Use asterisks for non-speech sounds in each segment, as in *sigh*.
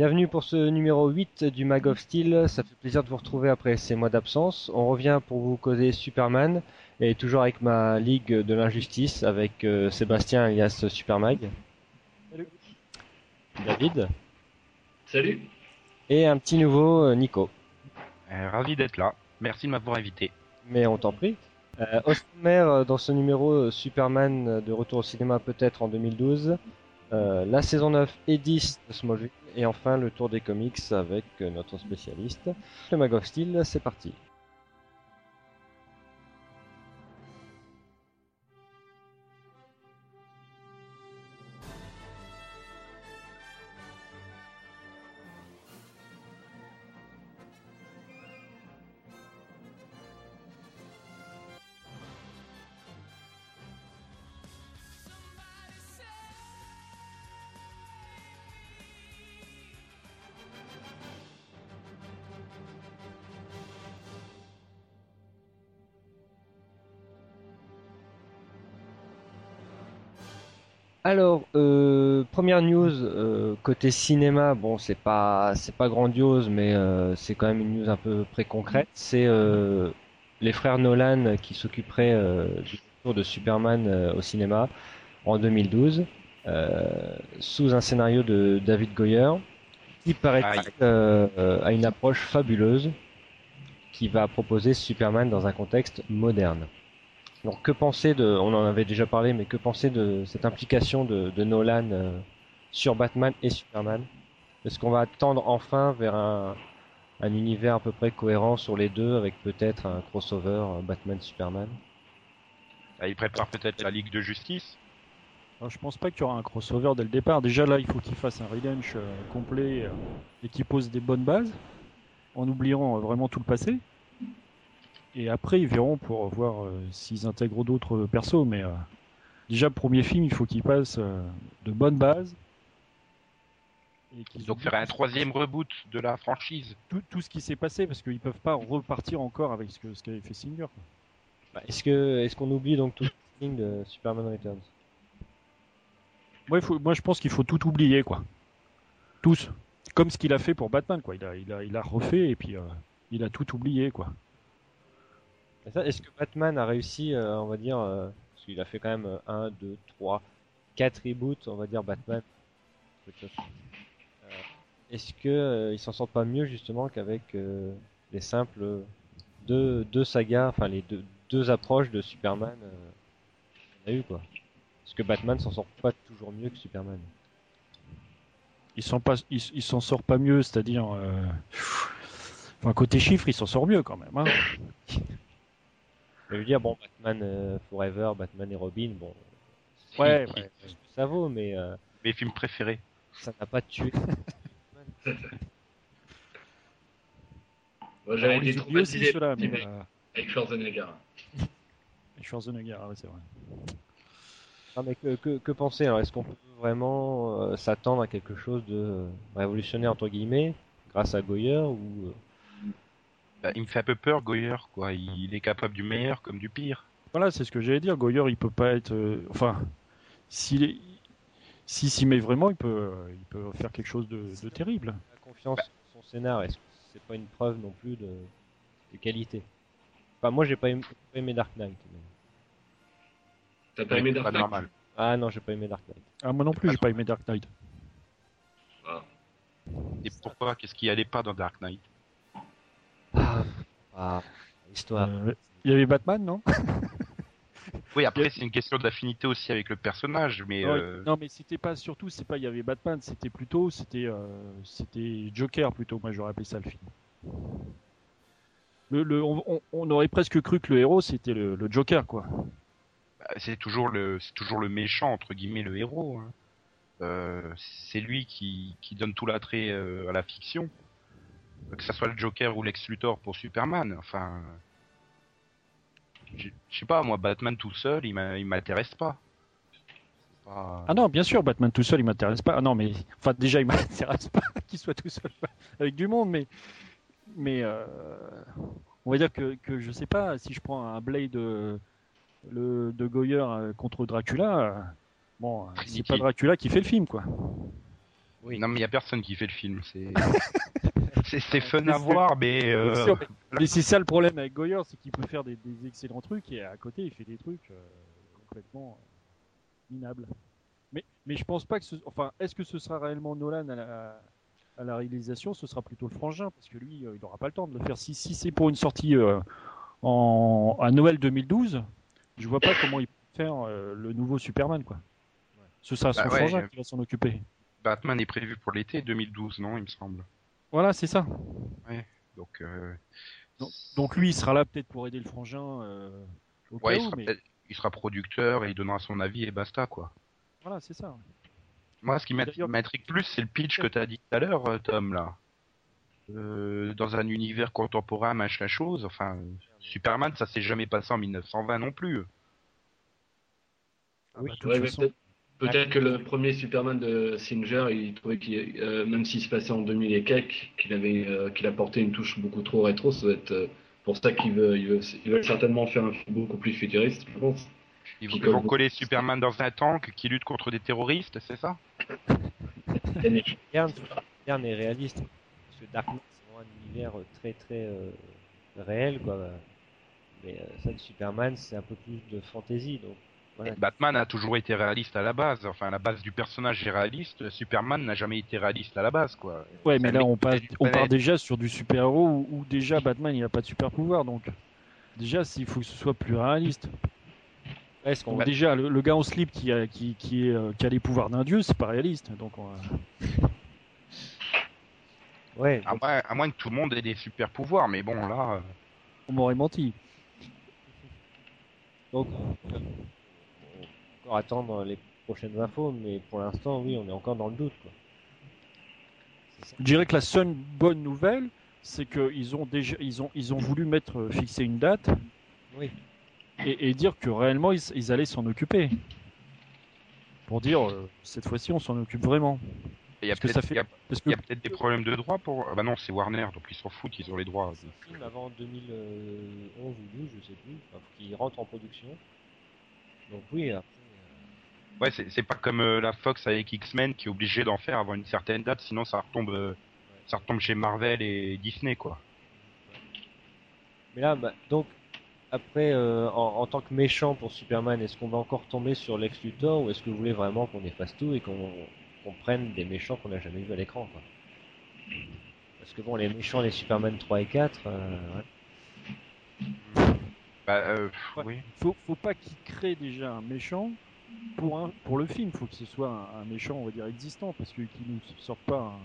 Bienvenue pour ce numéro 8 du Mag of Steel. Ça fait plaisir de vous retrouver après ces mois d'absence. On revient pour vous causer Superman et toujours avec ma Ligue de l'Injustice avec euh, Sébastien alias Supermag. Salut. David. Salut. Et un petit nouveau euh, Nico. Euh, ravi d'être là. Merci de m'avoir invité. Mais on t'en prie. Euh, au sommaire, dans ce numéro, Superman de retour au cinéma peut-être en 2012, euh, la saison 9 et 10 de Smallville, et enfin le tour des comics avec euh, notre spécialiste. Le Mag of Steel, c'est parti. Côté cinéma, bon, c'est pas c'est pas grandiose, mais euh, c'est quand même une news un peu près concrète. C'est euh, les frères Nolan qui s'occuperaient euh, du retour de Superman au cinéma en 2012, euh, sous un scénario de David Goyer, qui euh, a une approche fabuleuse, qui va proposer Superman dans un contexte moderne. Donc que penser de, on en avait déjà parlé, mais que penser de cette implication de, de Nolan sur Batman et Superman Est-ce qu'on va tendre enfin vers un, un univers à peu près cohérent sur les deux, avec peut-être un crossover euh, Batman-Superman Ah, il prépare peut-être la Ligue de Justice. Alors, je pense pas qu'il y aura un crossover dès le départ. Déjà là, il faut qu'il fasse un relaunch euh, complet euh, et qu'il pose des bonnes bases en oubliant euh, vraiment tout le passé. Et après, ils verront pour voir euh, s'ils intègrent d'autres persos. Mais euh, déjà, le premier film, il faut qu'il passe euh, de bonnes bases. Et qu'ils Donc faire un troisième reboot de la franchise. tout, tout ce qui s'est passé parce qu'ils peuvent pas repartir encore avec ce qu'avait fait Singer. Bah, Est-ce que est-ce qu'on oublie donc tout le de Superman Returns? Moi, il faut, moi, je pense qu'il faut tout oublier, quoi. Tous. Comme ce qu'il a fait pour Batman, quoi. Il a, il a, il a refait et puis euh, il a tout oublié, quoi. Est-ce que Batman a réussi, euh, on va dire, euh, parce qu'il a fait quand même euh, 1, 2, 3, 4 reboots, on va dire Batman? Est-ce que euh, ils s'en sortent pas mieux justement qu'avec euh, les simples euh, deux, deux sagas, enfin les deux, deux approches de Superman euh, qu'on a eu quoi? Est-ce que Batman s'en sort pas toujours mieux que Superman Il s'en passe, il, il s'en sort pas mieux, c'est-à-dire, euh, enfin côté chiffres, il s'en sort mieux quand même. Hein. Je veux dire, bon, Batman euh, Forever, Batman et Robin, bon, Ouais, ouais. ça vaut, mais euh, Mes films préférés. ça n'a pas tué. *laughs* Moi, j'avais été aussi traumatisé ceux-là, mais mais- euh, avec Schwarzenegger. *laughs* Schwarzenegger, ah ouais, c'est vrai. Ah, mais que, que, que penser alors Est-ce qu'on peut vraiment euh, s'attendre à quelque chose de euh, révolutionnaire entre guillemets grâce à Goyer ou euh, Bah, il me fait un peu peur, Goyer, quoi. Il est capable du meilleur comme du pire. Voilà, c'est ce que j'allais dire. Goyer, il peut pas être, euh, enfin, s'il est, s'il s'y met vraiment, il peut, euh, il peut faire quelque chose de, de terrible. la confiance en son scénar Est-ce que c'est pas une preuve non plus de, de qualité? Enfin, moi j'ai pas aimé, pas aimé Dark Knight. mais- T'as pas aimé Dark pas Knight? normal. Ah non, j'ai pas aimé Dark Knight. Ah, moi non plus, j'ai pas aimé Dark Knight. Ah. Et pourquoi? Qu'est-ce qui allait pas dans Dark Knight? Ah, histoire. Euh, Il y avait Batman, non? *laughs* Oui, après, c'est une question d'affinité aussi avec le personnage, mais non, euh, non, mais c'était pas surtout, c'est pas il y avait Batman, c'était plutôt, c'était, euh, c'était Joker plutôt. Moi, j'aurais appelé ça le film. Le, le- on, on- on aurait presque cru que le héros c'était le, le Joker, quoi. bah, c'est toujours le, c'est toujours le méchant entre guillemets, le héros. hein. Euh, c'est lui qui, qui donne tout l'attrait à la fiction, que ça soit le Joker ou Lex Luthor pour Superman. Enfin, je sais pas, moi, Batman tout seul, il m'intéresse pas. C'est pas- Ah non, bien sûr, Batman tout seul, il m'intéresse pas. Ah non, mais enfin déjà, il m'intéresse pas *laughs* qu'il soit tout seul avec du monde, mais mais euh, on va dire que, que je sais pas si je prends un Blade euh, le de Goyer euh, contre Dracula. euh, Bon, c'est Inutile. pas Dracula qui fait le film, quoi. Oui, Oui. Non, mais il y a personne qui fait le film. C'est *laughs* c'est c'est fun à voir, mais euh, sûr, mais- Mais c'est ça le problème avec Goyer, c'est qu'il peut faire des, des excellents trucs et à côté il fait des trucs euh, complètement euh, minables. Mais, mais je pense pas que ce, enfin, est-ce que ce sera réellement Nolan à la, à la réalisation Ce sera plutôt le frangin parce que lui, euh, il n'aura pas le temps de le faire. Si, si c'est pour une sortie euh, en, à Noël 2012, je vois pas comment il peut faire euh, le nouveau Superman quoi. Ce sera son Bah ouais, frangin qui va s'en occuper. Batman est prévu pour l'été 2012, non, il me semble. Voilà, c'est ça. Donc, euh, Donc, donc lui, il sera là peut-être pour aider le frangin euh, au ouais, cas il où, sera, mais il sera producteur et il donnera son avis et basta, quoi. voilà, c'est ça. Moi, ce qui m'intrigue plus, c'est le pitch que tu as dit tout à l'heure, euh, Tom, là. Euh, dans un univers contemporain, machin chose, enfin, Superman, ça s'est jamais passé en 1920 non plus. Ah Oui, bah, toute Ouais, façon- peut-être peut-être que le premier Superman de Singer, il trouvait qu'il, euh, même s'il se passait en 2000 et quelques, qu'il avait, euh, qu'il apportait une touche beaucoup trop rétro. Ça doit être euh, pour ça qu'il veut, il veut, il veut certainement faire un film beaucoup plus futuriste, je pense. Ils vont, ils vont colle coller Superman dans un tank qui lutte contre des terroristes, c'est ça? Moderne, et réaliste. Parce que Dark Knight, c'est vraiment un univers euh, très très euh, réel, quoi. Mais euh, ça de Superman, c'est un peu plus de fantaisie, donc voilà. Batman a toujours été réaliste à la base, enfin, la base du personnage est réaliste, Superman n'a jamais été réaliste à la base, quoi. Ouais, mais là, on, passe, on part déjà sur du super-héros où, où déjà Batman il a pas de super-pouvoir. Donc, déjà, il faut que ce soit plus réaliste. Ouais, ce qu'on déjà, le, le gars en slip qui a, qui, qui, est, euh, qui a les pouvoirs d'un dieu, c'est pas réaliste. Donc, on va- Ouais, À moins, à moins que tout le monde ait des super pouvoirs, mais bon, là, euh, on m'aurait menti. donc encore attendre les prochaines infos, mais pour l'instant, oui, on est encore dans le doute, quoi. Je dirais que la seule bonne nouvelle, c'est qu'ils ont déjà, ils ont, ils ont voulu mettre, euh, fixer une date Oui. et, et dire que réellement ils, ils allaient s'en occuper. Pour dire, euh, cette fois-ci, on s'en occupe vraiment. il y a Parce que peut-être fait- que peut-être des problèmes de droit pour. Ah bah non, c'est Warner, donc ils s'en foutent, ils ont les droits. C'est un film avant 2011 ou 12, je sais plus, enfin, qu'il rentre en production. Donc oui, après, euh, Ouais, c'est pas comme euh, la Fox avec X-Men qui est obligé d'en faire avant une certaine date, sinon ça retombe, euh, ça retombe chez Marvel et Disney, quoi. Mais là, bah, donc, après, euh, en, en tant que méchant pour Superman, est-ce qu'on va encore tomber sur Lex Luthor ou est-ce que vous voulez vraiment qu'on efface tout et qu'on qu'on prenne des méchants qu'on n'a jamais vus à l'écran quoi? Parce que bon, les méchants, les Superman 3 et 4, euh, ouais. Bah, euh, Ouais. oui. faut, faut pas qu'ils créent déjà un méchant pour, un, pour le film. faut que ce soit un, un méchant, on va dire, existant, parce que qu'ils nous sortent pas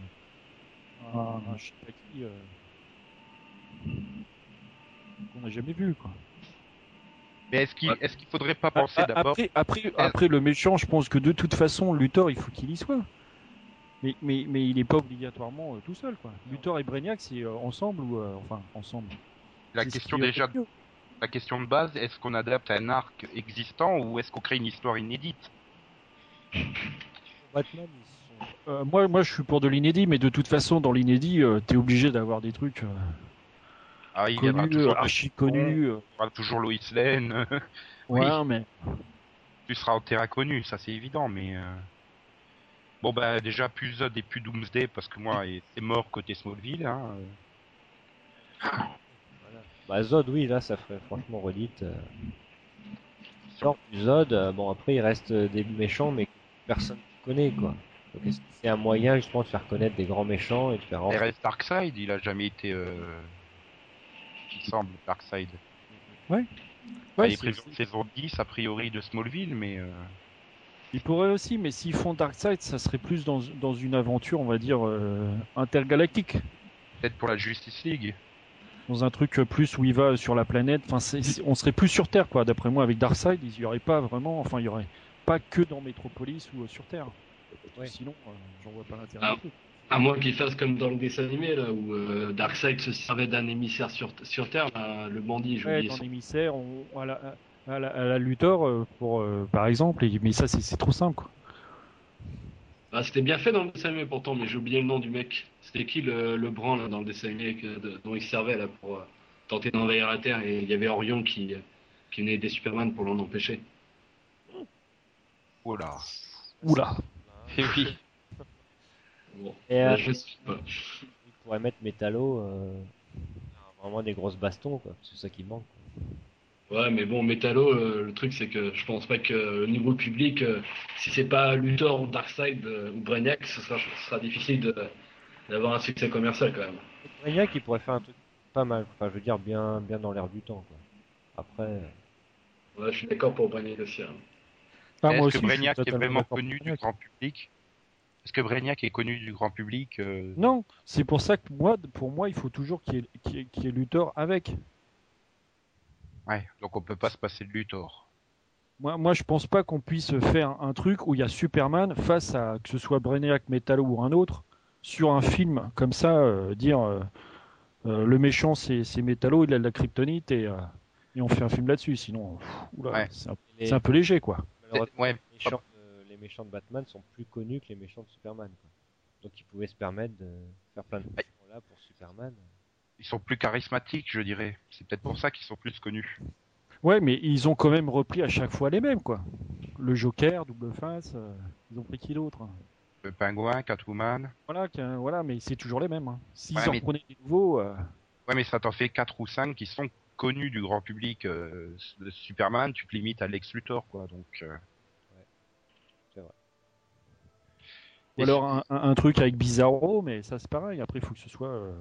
un, un, un qui, euh, qu'on n'a jamais vu. Quoi. Mais est-ce qu'il est-ce qu'il faudrait pas penser d'abord Après, après, après, le méchant, je pense que de toute façon, Luthor, il faut qu'il y soit. Mais, mais, mais il n'est pas obligatoirement euh, tout seul. Quoi. Luthor et Brainiac, c'est euh, ensemble ou. euh, enfin, ensemble. la question est déjà, mieux. La question de base, est-ce qu'on adapte un arc existant ou est-ce qu'on crée une histoire inédite? Batman, ils sont... Euh, moi, moi, je suis pour de l'inédit, mais de toute façon, dans l'inédit, euh, t'es obligé d'avoir des trucs euh, Ah, il connus, euh, archi connus. euh. il y aura toujours Lois Lane, *laughs* Oui. Ouais, mais tu seras en terrain connu, ça c'est évident, mais bon bah déjà plus Zod et plus Doomsday parce que moi c'est mort côté Smallville. Hein. *laughs* euh. Bah, Zod, oui, là, ça ferait franchement redite. Euh... Sort du Zod, euh, bon, après, il reste euh, des méchants, mais que personne ne connaît, quoi. Donc, est-ce que c'est un moyen, justement, de faire connaître des grands méchants et de faire Il reste Darkseid, il a jamais été, euh... il semble Darkseid. ouais, il est c'est- prévu en saison 10 a priori de Smallville, mais euh, ils pourraient aussi, mais s'ils font Darkseid, ça serait plus dans, dans une aventure, on va dire, euh, intergalactique. peut-être pour la Justice League. Dans un truc euh, plus où il va sur la planète. Enfin, c'est- on serait plus sur Terre, quoi. D'après moi, avec Darkseid, il y aurait pas vraiment. Enfin, il y aurait pas que dans Metropolis ou euh, sur Terre. Ouais. Sinon, euh, j'en vois pas l'intérêt. Ah. À moins qu'il fasse comme dans le dessin animé, là, où euh, Darkseid se servait d'un émissaire sur, sur Terre, là, le bandit, je Ouais, son- l'émissaire, on, à la, à la, à la Luthor, pour, euh, par exemple. et- mais ça, c'est c'est trop simple, quoi. Ah, c'était bien fait dans le dessin animé pourtant, mais j'ai oublié le nom du mec. C'était qui le, le brun là, dans le dessin animé que- de- dont il se servait là, pour euh, tenter d'envahir la Terre et il y avait Orion qui, euh, qui venait aider Superman pour l'en empêcher. Là. Oula. Et oui. Bon. Et, euh, Là, je sais pas. Il pourrait mettre Metallo, euh, vraiment des grosses bastons, quoi. C'est ça qui manque. Ouais, mais bon, Metallo, euh, le truc, c'est que je pense pas que au niveau public, euh, si c'est pas Luthor ou Darkseid euh, ou Brainiac, ce sera, ce sera difficile de- d'avoir un succès commercial quand même. Brainiac, il pourrait faire un truc pas mal. Enfin, je veux dire, bien, bien dans l'air du temps, quoi. Après, euh, Ouais, je suis d'accord pour Brainiac aussi. hein. Moi Est-ce aussi, que Brainiac est vraiment connu du grand public? Est-ce que Brainiac est connu du grand public euh, Non, c'est pour ça que moi, pour moi, il faut toujours qu'il y ait, qu'il y ait- qu'il y ait Luthor avec. Ouais, donc on peut pas se passer de Luthor. Moi, moi, je pense pas qu'on puisse faire un truc où il y a Superman face à que ce soit Brainiac, Metallo ou un autre sur un film comme ça, euh, dire euh, euh, le méchant c'est c'est Metallo, il a de la kryptonite et, euh, et on fait un film là-dessus. Sinon, pff, oula, Ouais. c'est un, les, c'est un peu léger quoi. Ouais, les, méchants de, les méchants de Batman sont plus connus que les méchants de Superman, quoi. Donc, ils pouvaient se permettre de faire plein de Ouais. là pour Superman. Ils sont plus charismatiques, je dirais. C'est peut-être pour ça qu'ils sont plus connus. Ouais, mais ils ont quand même repris à chaque fois les mêmes quoi. Le Joker, double face, euh, ils ont pris qui d'autre hein Le pingouin, Catwoman. Voilà, voilà, mais c'est toujours les mêmes. hein. S'ils Ouais, en mais- prenaient des nouveaux, euh, Ouais, mais ça t'en fait 4 ou 5 qui sont connus du grand public. euh, de Superman, tu te limites à Lex Luthor, quoi. Donc, euh, ou Et alors un, un- un truc avec Bizarro, mais ça c'est pareil. Après, il faut que ce soit euh,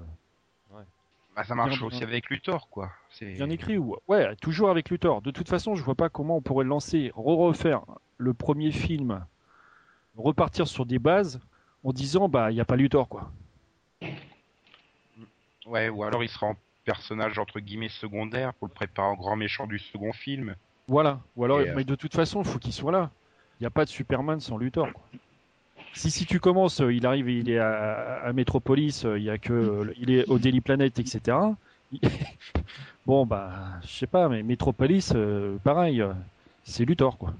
bah, ça marche Bien, aussi bien. avec Luthor, quoi. C'est bien écrit ou ouais, toujours avec Luthor. De toute façon, je vois pas comment on pourrait lancer, re-refaire le premier film, repartir sur des bases en disant bah il y a pas Luthor quoi. Ouais, ou alors il sera en personnage entre guillemets secondaire pour le préparer en grand méchant du second film. Voilà. Ou alors, Et, euh, mais de toute façon, il faut qu'il soit là. Il n'y a pas de Superman sans Luthor. Quoi. Si si tu commences, euh, il arrive, il est à, à Metropolis, euh, il y a que, euh, il est au Daily Planet, etc. *laughs* Bon bah, je sais pas, mais Metropolis, euh, pareil, c'est Luthor quoi.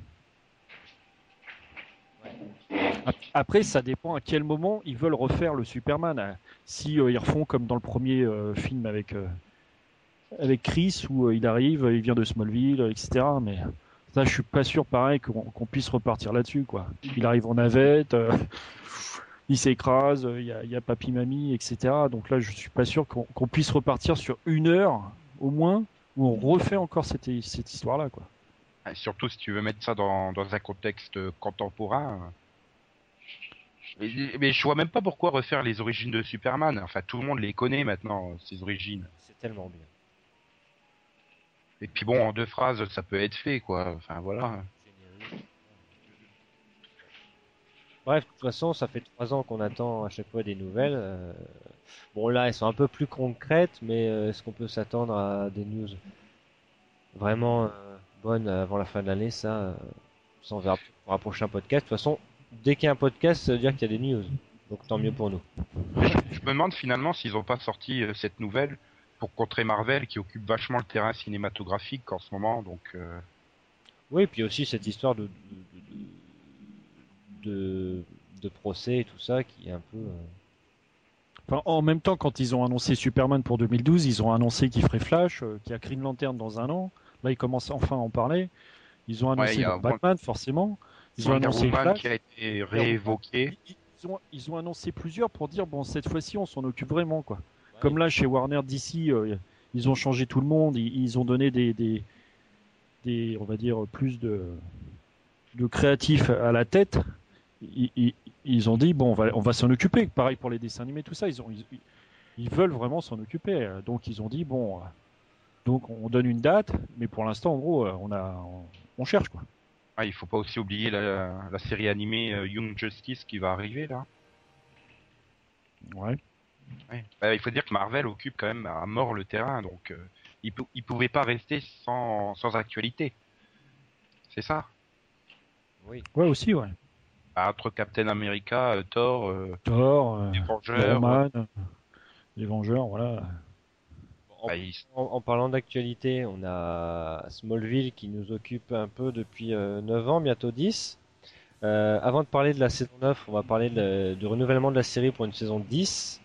Ap- Après, ça dépend à quel moment ils veulent refaire le Superman. hein. Si euh, ils refont comme dans le premier euh, film avec avec Chris où il arrive, il vient de Smallville, etc. Mais ça, je suis pas sûr, pareil, qu'on puisse repartir là-dessus, quoi. Il arrive en navette, euh, *laughs* il s'écrase, euh, il y, a, il y a papy mamie, etc. Donc là, je suis pas sûr qu'on puisse repartir sur une heure au moins où on refait encore cette, cette histoire-là, quoi. Et surtout si tu veux mettre ça dans, dans un contexte contemporain. Mais, mais je vois même pas pourquoi refaire les origines de Superman. Enfin, tout le monde les connaît maintenant, ses origines. C'est tellement bien. Et puis bon, en deux phrases, ça peut être fait, quoi. Enfin, voilà. Bref, de toute façon, ça fait trois ans qu'on attend à chaque fois des nouvelles. euh, Bon, là, elles sont un peu plus concrètes, mais euh, est-ce qu'on peut s'attendre à des news vraiment euh, bonnes avant la fin de l'année? Ça, ça on verra pour un prochain podcast. De toute façon, dès qu'il y a un podcast, ça veut dire qu'il y a des news. Donc tant mieux pour nous. Je me demande finalement s'ils ont pas sorti cette nouvelle pour contrer Marvel qui occupe vachement le terrain cinématographique en ce moment. Donc, euh, Oui, puis aussi cette histoire de de, de, de, de procès et tout ça qui est un peu. euh, Enfin, en même temps, quand ils ont annoncé Superman pour 2012, ils ont annoncé qu'il ferait Flash, euh, qu'il y a Green Lantern dans un an. Là, ils commencent enfin à en parler. Ils ont annoncé Batman, forcément. Ils ont annoncé Flash. qui a été réévoqué. Ils, ils ont, ils ont annoncé plusieurs pour dire bon, cette fois-ci, on s'en occupe vraiment, quoi. Comme là, chez Warner DC, euh, ils ont changé tout le monde. Ils, ils ont donné des, des, des, on va dire, plus de, de créatifs à la tête. Ils, ils- ils ont dit bon, on va, on va s'en occuper. Pareil pour les dessins animés, tout ça. Ils ont, ils, ils veulent vraiment s'en occuper. Donc ils ont dit bon, euh, donc on donne une date, mais pour l'instant, en gros, euh, on a, on, on cherche quoi. Ah, il faut pas aussi oublier la, la série animée Young Justice qui va arriver là. Ouais. Ouais. Bah, il faut dire que Marvel occupe quand même à mort le terrain, donc euh, il, pou- il pouvait pas rester sans, sans actualité. C'est ça? Oui. Ouais aussi, ouais. Bah, entre Captain America, euh, Thor, euh, Thor, euh, les Vengeurs, Man, les Vengeurs, voilà. En, bah, en- en parlant d'actualité, on a Smallville qui nous occupe un peu depuis euh, 9 ans, bientôt 10. Euh, avant de parler de la saison 9, on va parler de- du renouvellement de la série pour une saison 10.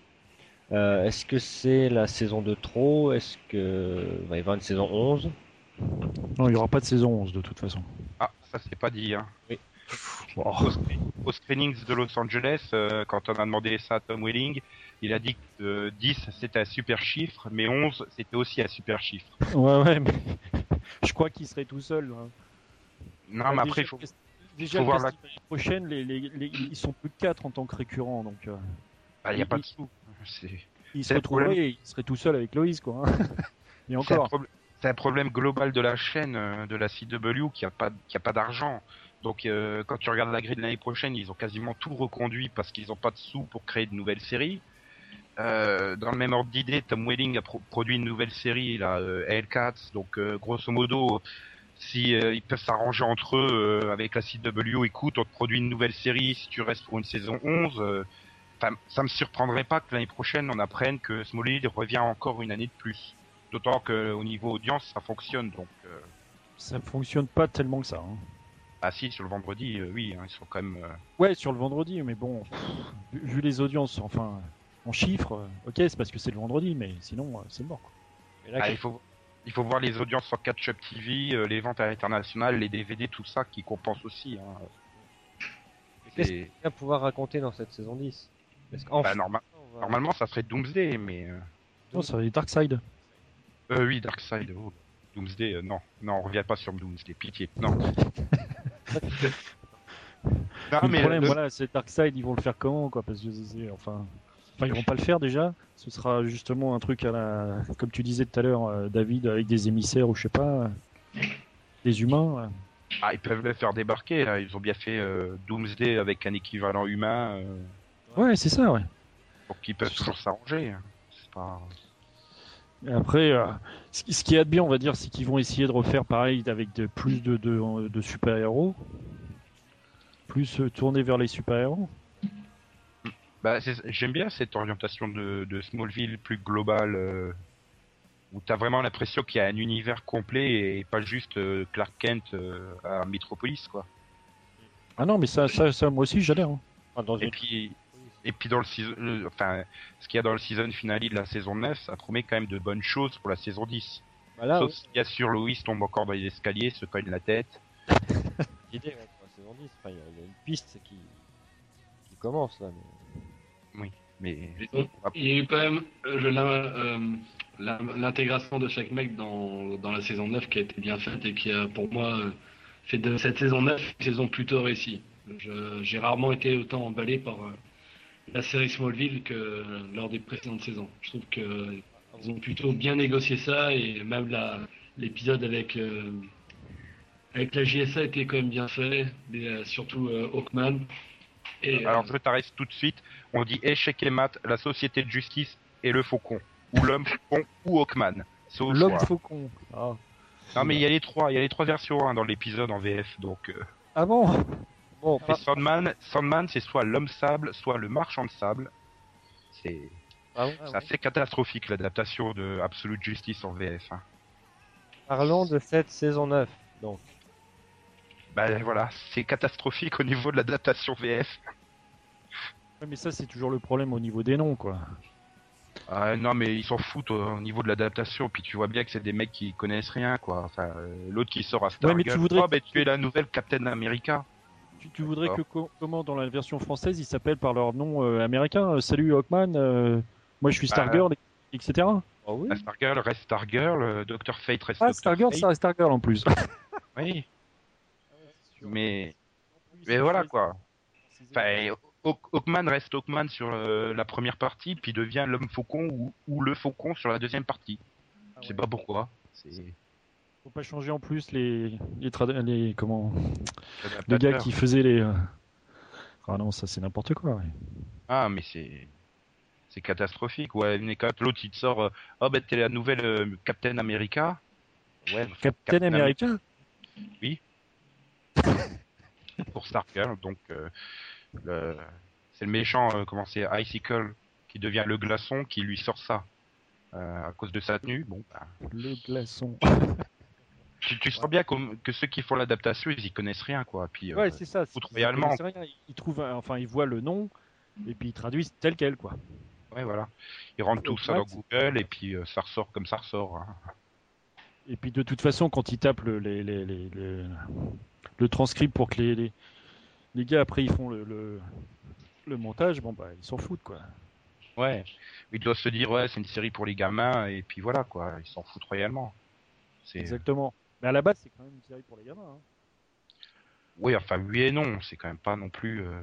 Euh, Est-ce que c'est la saison de trop? Est-ce que il va y avoir une saison 11 Non, il n'y aura pas de saison 11 de toute façon. Ah, ça c'est pas dit. Hein. Oh. Au, screen- au screenings de Los Angeles, euh, quand on a demandé ça à Tom Welling, il a dit que euh, 10 c'était un super chiffre, mais 11 c'était aussi un super chiffre. Ouais, ouais, mais *laughs* je crois qu'il serait tout seul. hein. Non, Bah, mais après, déjà, il faut, déjà, faut voir la- prochaine, les, les, les- ils sont plus de 4 en tant que récurrents, donc euh, bah, il n'y a pas de sous. Il se C'est le retrouverait problème. il serait tout seul avec Loïs, quoi. *laughs* hein. Et c'est un, encore. c'est un problème global de la chaîne, euh, de la CW, qui a pas, qui a pas d'argent. Donc, euh, quand tu regardes la grille de l'année prochaine, ils ont quasiment tout reconduit parce qu'ils n'ont pas de sous pour créer de nouvelles séries. Euh, dans le même ordre d'idée, Tom Welling a pro- produit une nouvelle série, là, euh, Hellcats. Donc, grosso modo, si ils peuvent s'arranger entre eux avec la CW, écoute, on te produit une nouvelle série si tu restes pour une saison 11. Enfin, ça me surprendrait pas que l'année prochaine on apprenne que Smallville revient encore une année de plus. D'autant que au niveau audience, ça fonctionne. Donc, euh, Ça fonctionne pas tellement que ça. hein. ah si, sur le vendredi, euh, oui, hein, ils sont quand même. euh, Ouais, sur le vendredi, mais bon, pff, vu, vu les audiences, enfin, en chiffres, euh, ok, c'est parce que c'est le vendredi, mais sinon, euh, c'est mort. quoi. Là, ah, il faut, il faut voir les audiences sur Catch Up TV, euh, les ventes à l'international, les DVD, tout ça qui compense aussi. Hein. qu'est-ce C'est- qu'il va pouvoir raconter dans cette saison 10 Parce qu'en bah, norma- normalement, ça serait Doomsday, mais euh, Non, ça va être Darkseid. euh, oui, Darkseid. oh, Doomsday, euh, non, non, on revient pas sur Doomsday, pitié, non. *laughs* Non, le mais problème, le- voilà, c'est Darkseid, ils vont le faire comment, quoi Parce que c'est, enfin, enfin, ils vont pas le faire déjà. Ce sera justement un truc à la, comme tu disais tout à l'heure, euh, David, avec des émissaires ou je sais pas, euh, des humains. euh. Ah, ils peuvent le faire débarquer. Là. Ils ont bien fait euh, Doomsday avec un équivalent humain, euh, Ouais, c'est ça, ouais. donc ils peuvent toujours s'arranger. hein. Pas... Après, euh, ce qui- est bien, on va dire, c'est qu'ils vont essayer de refaire pareil avec de, plus de, de, de super-héros, plus euh, tourner vers les super-héros. Bah, j'aime bien cette orientation de, de Smallville plus globale, euh, où t'as vraiment l'impression qu'il y a un univers complet et pas juste euh, Clark Kent euh, à Metropolis, quoi. Ah non, mais ça, ça, ça moi aussi, j'adhère. hein. Enfin, dans Et une- puis, et puis dans le season, le- enfin, ce qu'il y a dans le season finale de la saison 9, ça promet quand même de bonnes choses pour la saison 10. Bah là, Sauf si bien sûr Loïs tombe encore dans les escaliers, se cogne la tête. oui, l'idée, ouais, pour la saison 10, enfin, il y, a- y a une piste qui, qui commence là. mais- Mais Il y a eu quand même euh, euh, l'intégration de chaque mec dans, dans la saison 9 qui a été bien faite et qui a pour moi euh, fait de cette saison 9 une saison plutôt réussie. J'ai rarement été autant emballé par euh, la série Smallville que euh, lors des précédentes saisons. Je trouve qu'ils ont plutôt bien négocié ça et même l'épisode avec, euh, avec la JSA était quand même bien fait, euh, surtout euh, Hawkman. Et, alors euh, je t'arrête tout de suite. On dit échec et mat, la société de justice et le faucon. Ou l'homme faucon ou Hawkman. L'homme faucon. Ah. Non mais il y a les trois, il y a les trois versions hein, dans l'épisode en VF. Donc euh, Ah bon? Bon, et pas- Sandman, Sandman c'est soit l'homme sable, soit le marchand de sable. C'est ah ouais, c'est assez catastrophique l'adaptation de Absolute Justice en VF. hein. Parlons de cette saison 9. Donc, Bah voilà, c'est catastrophique au niveau de l'adaptation VF. Ouais, Mais ça, c'est toujours le problème au niveau des noms, quoi. Ah, non mais ils s'en foutent euh, au niveau de l'adaptation, puis tu vois bien que c'est des mecs qui connaissent rien quoi. Enfin, euh, l'autre qui sort à Stargirl, mais tu voudrais- oh, ben, tu es la nouvelle Captain America. Tu, tu voudrais que comment dans la version française ils s'appellent par leur nom euh, américain euh, Salut Hawkman, euh, moi je suis Bah, Stargirl, etc. oh oui, La Stargirl reste Stargirl, Dr Fate reste Ah, Stargirl, Fate. ça reste Stargirl en plus. *laughs* Oui, mais mais voilà quoi. Enfin, Haw- Hawkman reste Hawkman sur euh, la première partie, puis devient l'homme faucon ou, ou le faucon sur la deuxième partie. Je sais pas pourquoi. C'est Faut pas changer en plus les les, trad- les comment les gars qui faisaient les. euh, Ah non, ça c'est n'importe quoi. ouais. Ah, mais c'est. C'est catastrophique. Ouais. L'autre, il te sort. euh, Oh, ben, t'es la nouvelle euh, Captain America. Ouais, Captain America? *laughs* Pour Stargirl, donc. euh, le... C'est le méchant, comment c'est Icicle, qui devient le glaçon, qui lui sort ça. À cause de sa tenue. Bon, bah, Le glaçon. *laughs* tu, tu sens bien que ceux qui font l'adaptation, ils y connaissent rien, quoi. Puis, euh, Ouais, c'est ça. foutre ils- ils connaissent rien, Ils trouvent, un- enfin, ils voient le nom et puis ils traduisent tel quel, quoi. ouais, voilà. Ils rentrent tout ça dans. Google et puis euh, ça ressort comme ça ressort. hein. Et puis de toute façon, quand ils tapent le, les, les, les- le, transcript pour que les, les, gars après ils font le, le, le montage, bon bah ils s'en foutent quoi. Ouais. Ils doivent se dire, ouais, c'est une série pour les gamins, et puis voilà, quoi. Ils s'en foutent royalement. C'est... Exactement. Mais à la base c'est quand même une série pour les gamins. Hein. Oui, enfin, oui et non. C'est quand même pas non plus. euh,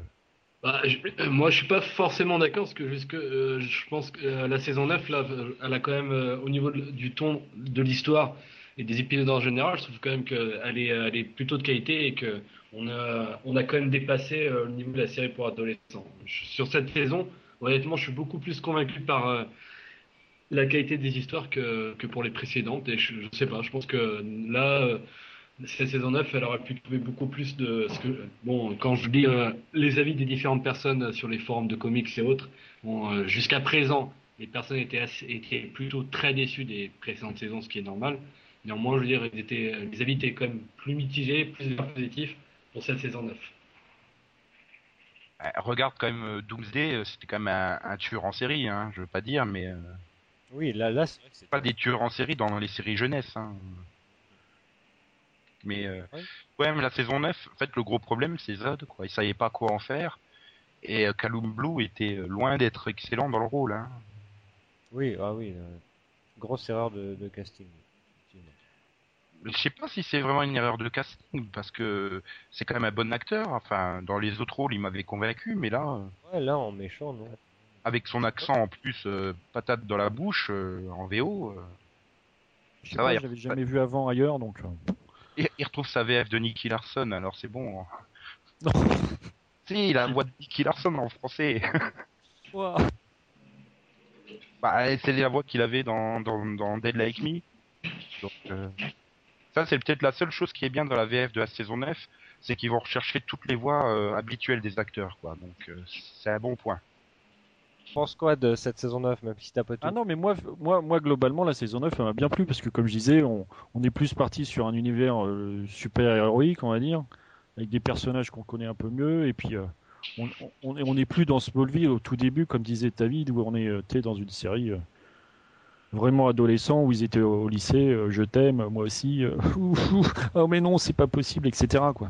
Bah, je- euh, moi, je suis pas forcément d'accord parce que jusque, euh, je pense que euh, la saison 9, là, euh, elle a quand même, euh, au niveau de- du ton de l'histoire et des épisodes en général, je trouve quand même qu'elle est, elle est plutôt de qualité et que on a, on a quand même dépassé euh, le niveau de la série pour adolescents. Je- Sur cette saison, honnêtement, je suis beaucoup plus convaincu par euh, la qualité des histoires que, que pour les précédentes et je, je sais pas, je pense que là. euh, cette saison 9, elle aurait pu trouver beaucoup plus de. Ce que, bon, quand je lis euh, les avis des différentes personnes sur les forums de comics et autres, euh, jusqu'à présent, les personnes étaient, étaient plutôt très déçues des précédentes saisons, ce qui est normal. Néanmoins, je veux dire, ils étaient, les avis étaient quand même plus mitigés, plus positifs pour cette saison 9. euh, regarde quand même Doomsday, c'était quand même un, tueur en série, hein. Je veux pas dire, mais Oui, là, là c'est c'est pas des tueurs en série dans les séries jeunesse, hein. Mais euh, Ouais. ouais, mais la saison 9, en fait, le gros problème, c'est Zod, quoi. Il savait pas quoi en faire. Et euh, Blue était euh, loin d'être excellent dans le rôle, hein. Oui, ah oui, euh, grosse erreur de, de casting. Je sais pas si c'est vraiment une erreur de casting, parce que c'est quand même un bon acteur. Enfin, dans les autres rôles, il m'avait convaincu, mais là, euh, Ouais, là en méchant, non. Avec son accent en plus, euh, patate dans la bouche, euh, en VO, euh, Je Ça va, pas, je l'avais jamais vu avant ailleurs donc. il, il retrouve sa VF de Nicky Larson, alors c'est bon. hein. Non. *laughs* Si, il a la voix de Nicky Larson en français. *laughs* Ouah. bah, c'est la voix qu'il avait dans, dans, dans Dead Like Me. Donc, ça, c'est peut-être la seule chose qui est bien dans la VF de la saison 9, c'est qu'ils vont rechercher toutes les voix habituelles des acteurs, quoi. Donc, c'est un bon point. Tu penses quoi de cette saison 9, même si t'as pas tout Ah non, mais moi, moi, moi globalement, la saison 9 elle m'a bien plu parce que, comme je disais, on, on est plus parti sur un univers euh, super héroïque, on va dire, avec des personnages qu'on connaît un peu mieux, et puis euh, on, on, on est plus dans Smallville au tout début, comme disait David, où on est euh, dans une série euh, vraiment adolescent, où ils étaient au lycée, euh, je t'aime, moi aussi, euh, *laughs* ouf, ouf, oh mais non, c'est pas possible, etc. Quoi.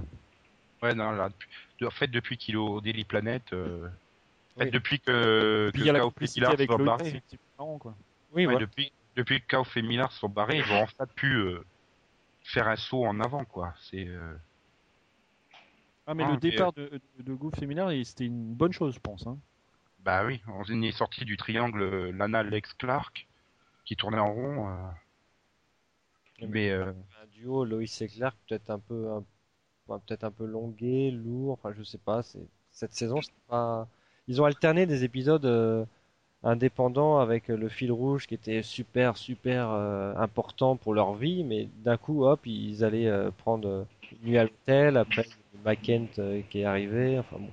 Ouais, non, là, de- en fait, depuis qu'il est au Daily Planet, euh, fait, Oui. depuis que, Puis que Kauf et Millard avec sont Loïs, barrés, quoi. Oui, ouais, voilà. depuis, depuis que Kauf et Millard sont barrés, ils vont enfin pu euh, faire un saut en avant, quoi. C'est, euh, Ah, mais Ah, le ok. départ de, de, de Goof et Millard, il- c'était une bonne chose, je pense. Hein. bah oui, on est sorti du triangle euh, Lana Lex Clark, qui tournait en rond, euh, mais, euh, un duo Lois et Clark peut-être un peu un, enfin, peut-être un peu longué, lourd, enfin je sais pas, c'est cette saison c'est pas ils ont alterné des épisodes euh, indépendants avec le fil rouge qui était super super euh, important pour leur vie mais d'un coup hop, ils allaient euh, prendre une nuit à l'hôtel après McKent euh, qui est arrivé, enfin bon.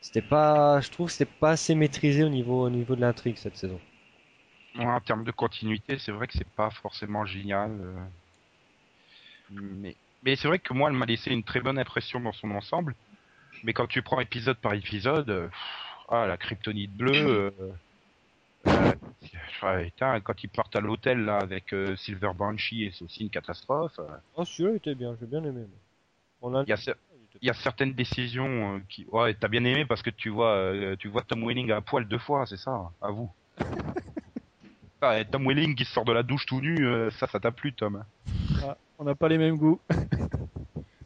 C'était pas je trouve c'était pas assez maîtrisé au niveau au niveau de l'intrigue cette saison. En termes de continuité, c'est vrai que c'est pas forcément génial. mais c'est vrai que moi, elle m'a laissé une très bonne impression dans son ensemble. Mais quand tu prends épisode par épisode, euh, pff, ah, la kryptonite bleue. *clears throat* euh, euh, putain, quand ils partent à l'hôtel là avec euh, Silver Banshee, c'est aussi une catastrophe. euh. Oh celui-là était bien, j'ai bien aimé. moi. On a Il y a, cer- il y a certaines décisions qui, ouais, t'as bien aimé parce que tu vois, tu vois Tom Welling à poil deux fois, c'est ça, à vous. *laughs* Ah, et Tom Welling qui sort de la douche tout nu, ça, ça t'a plu, Tom. Ah, on n'a pas les mêmes goûts. *laughs*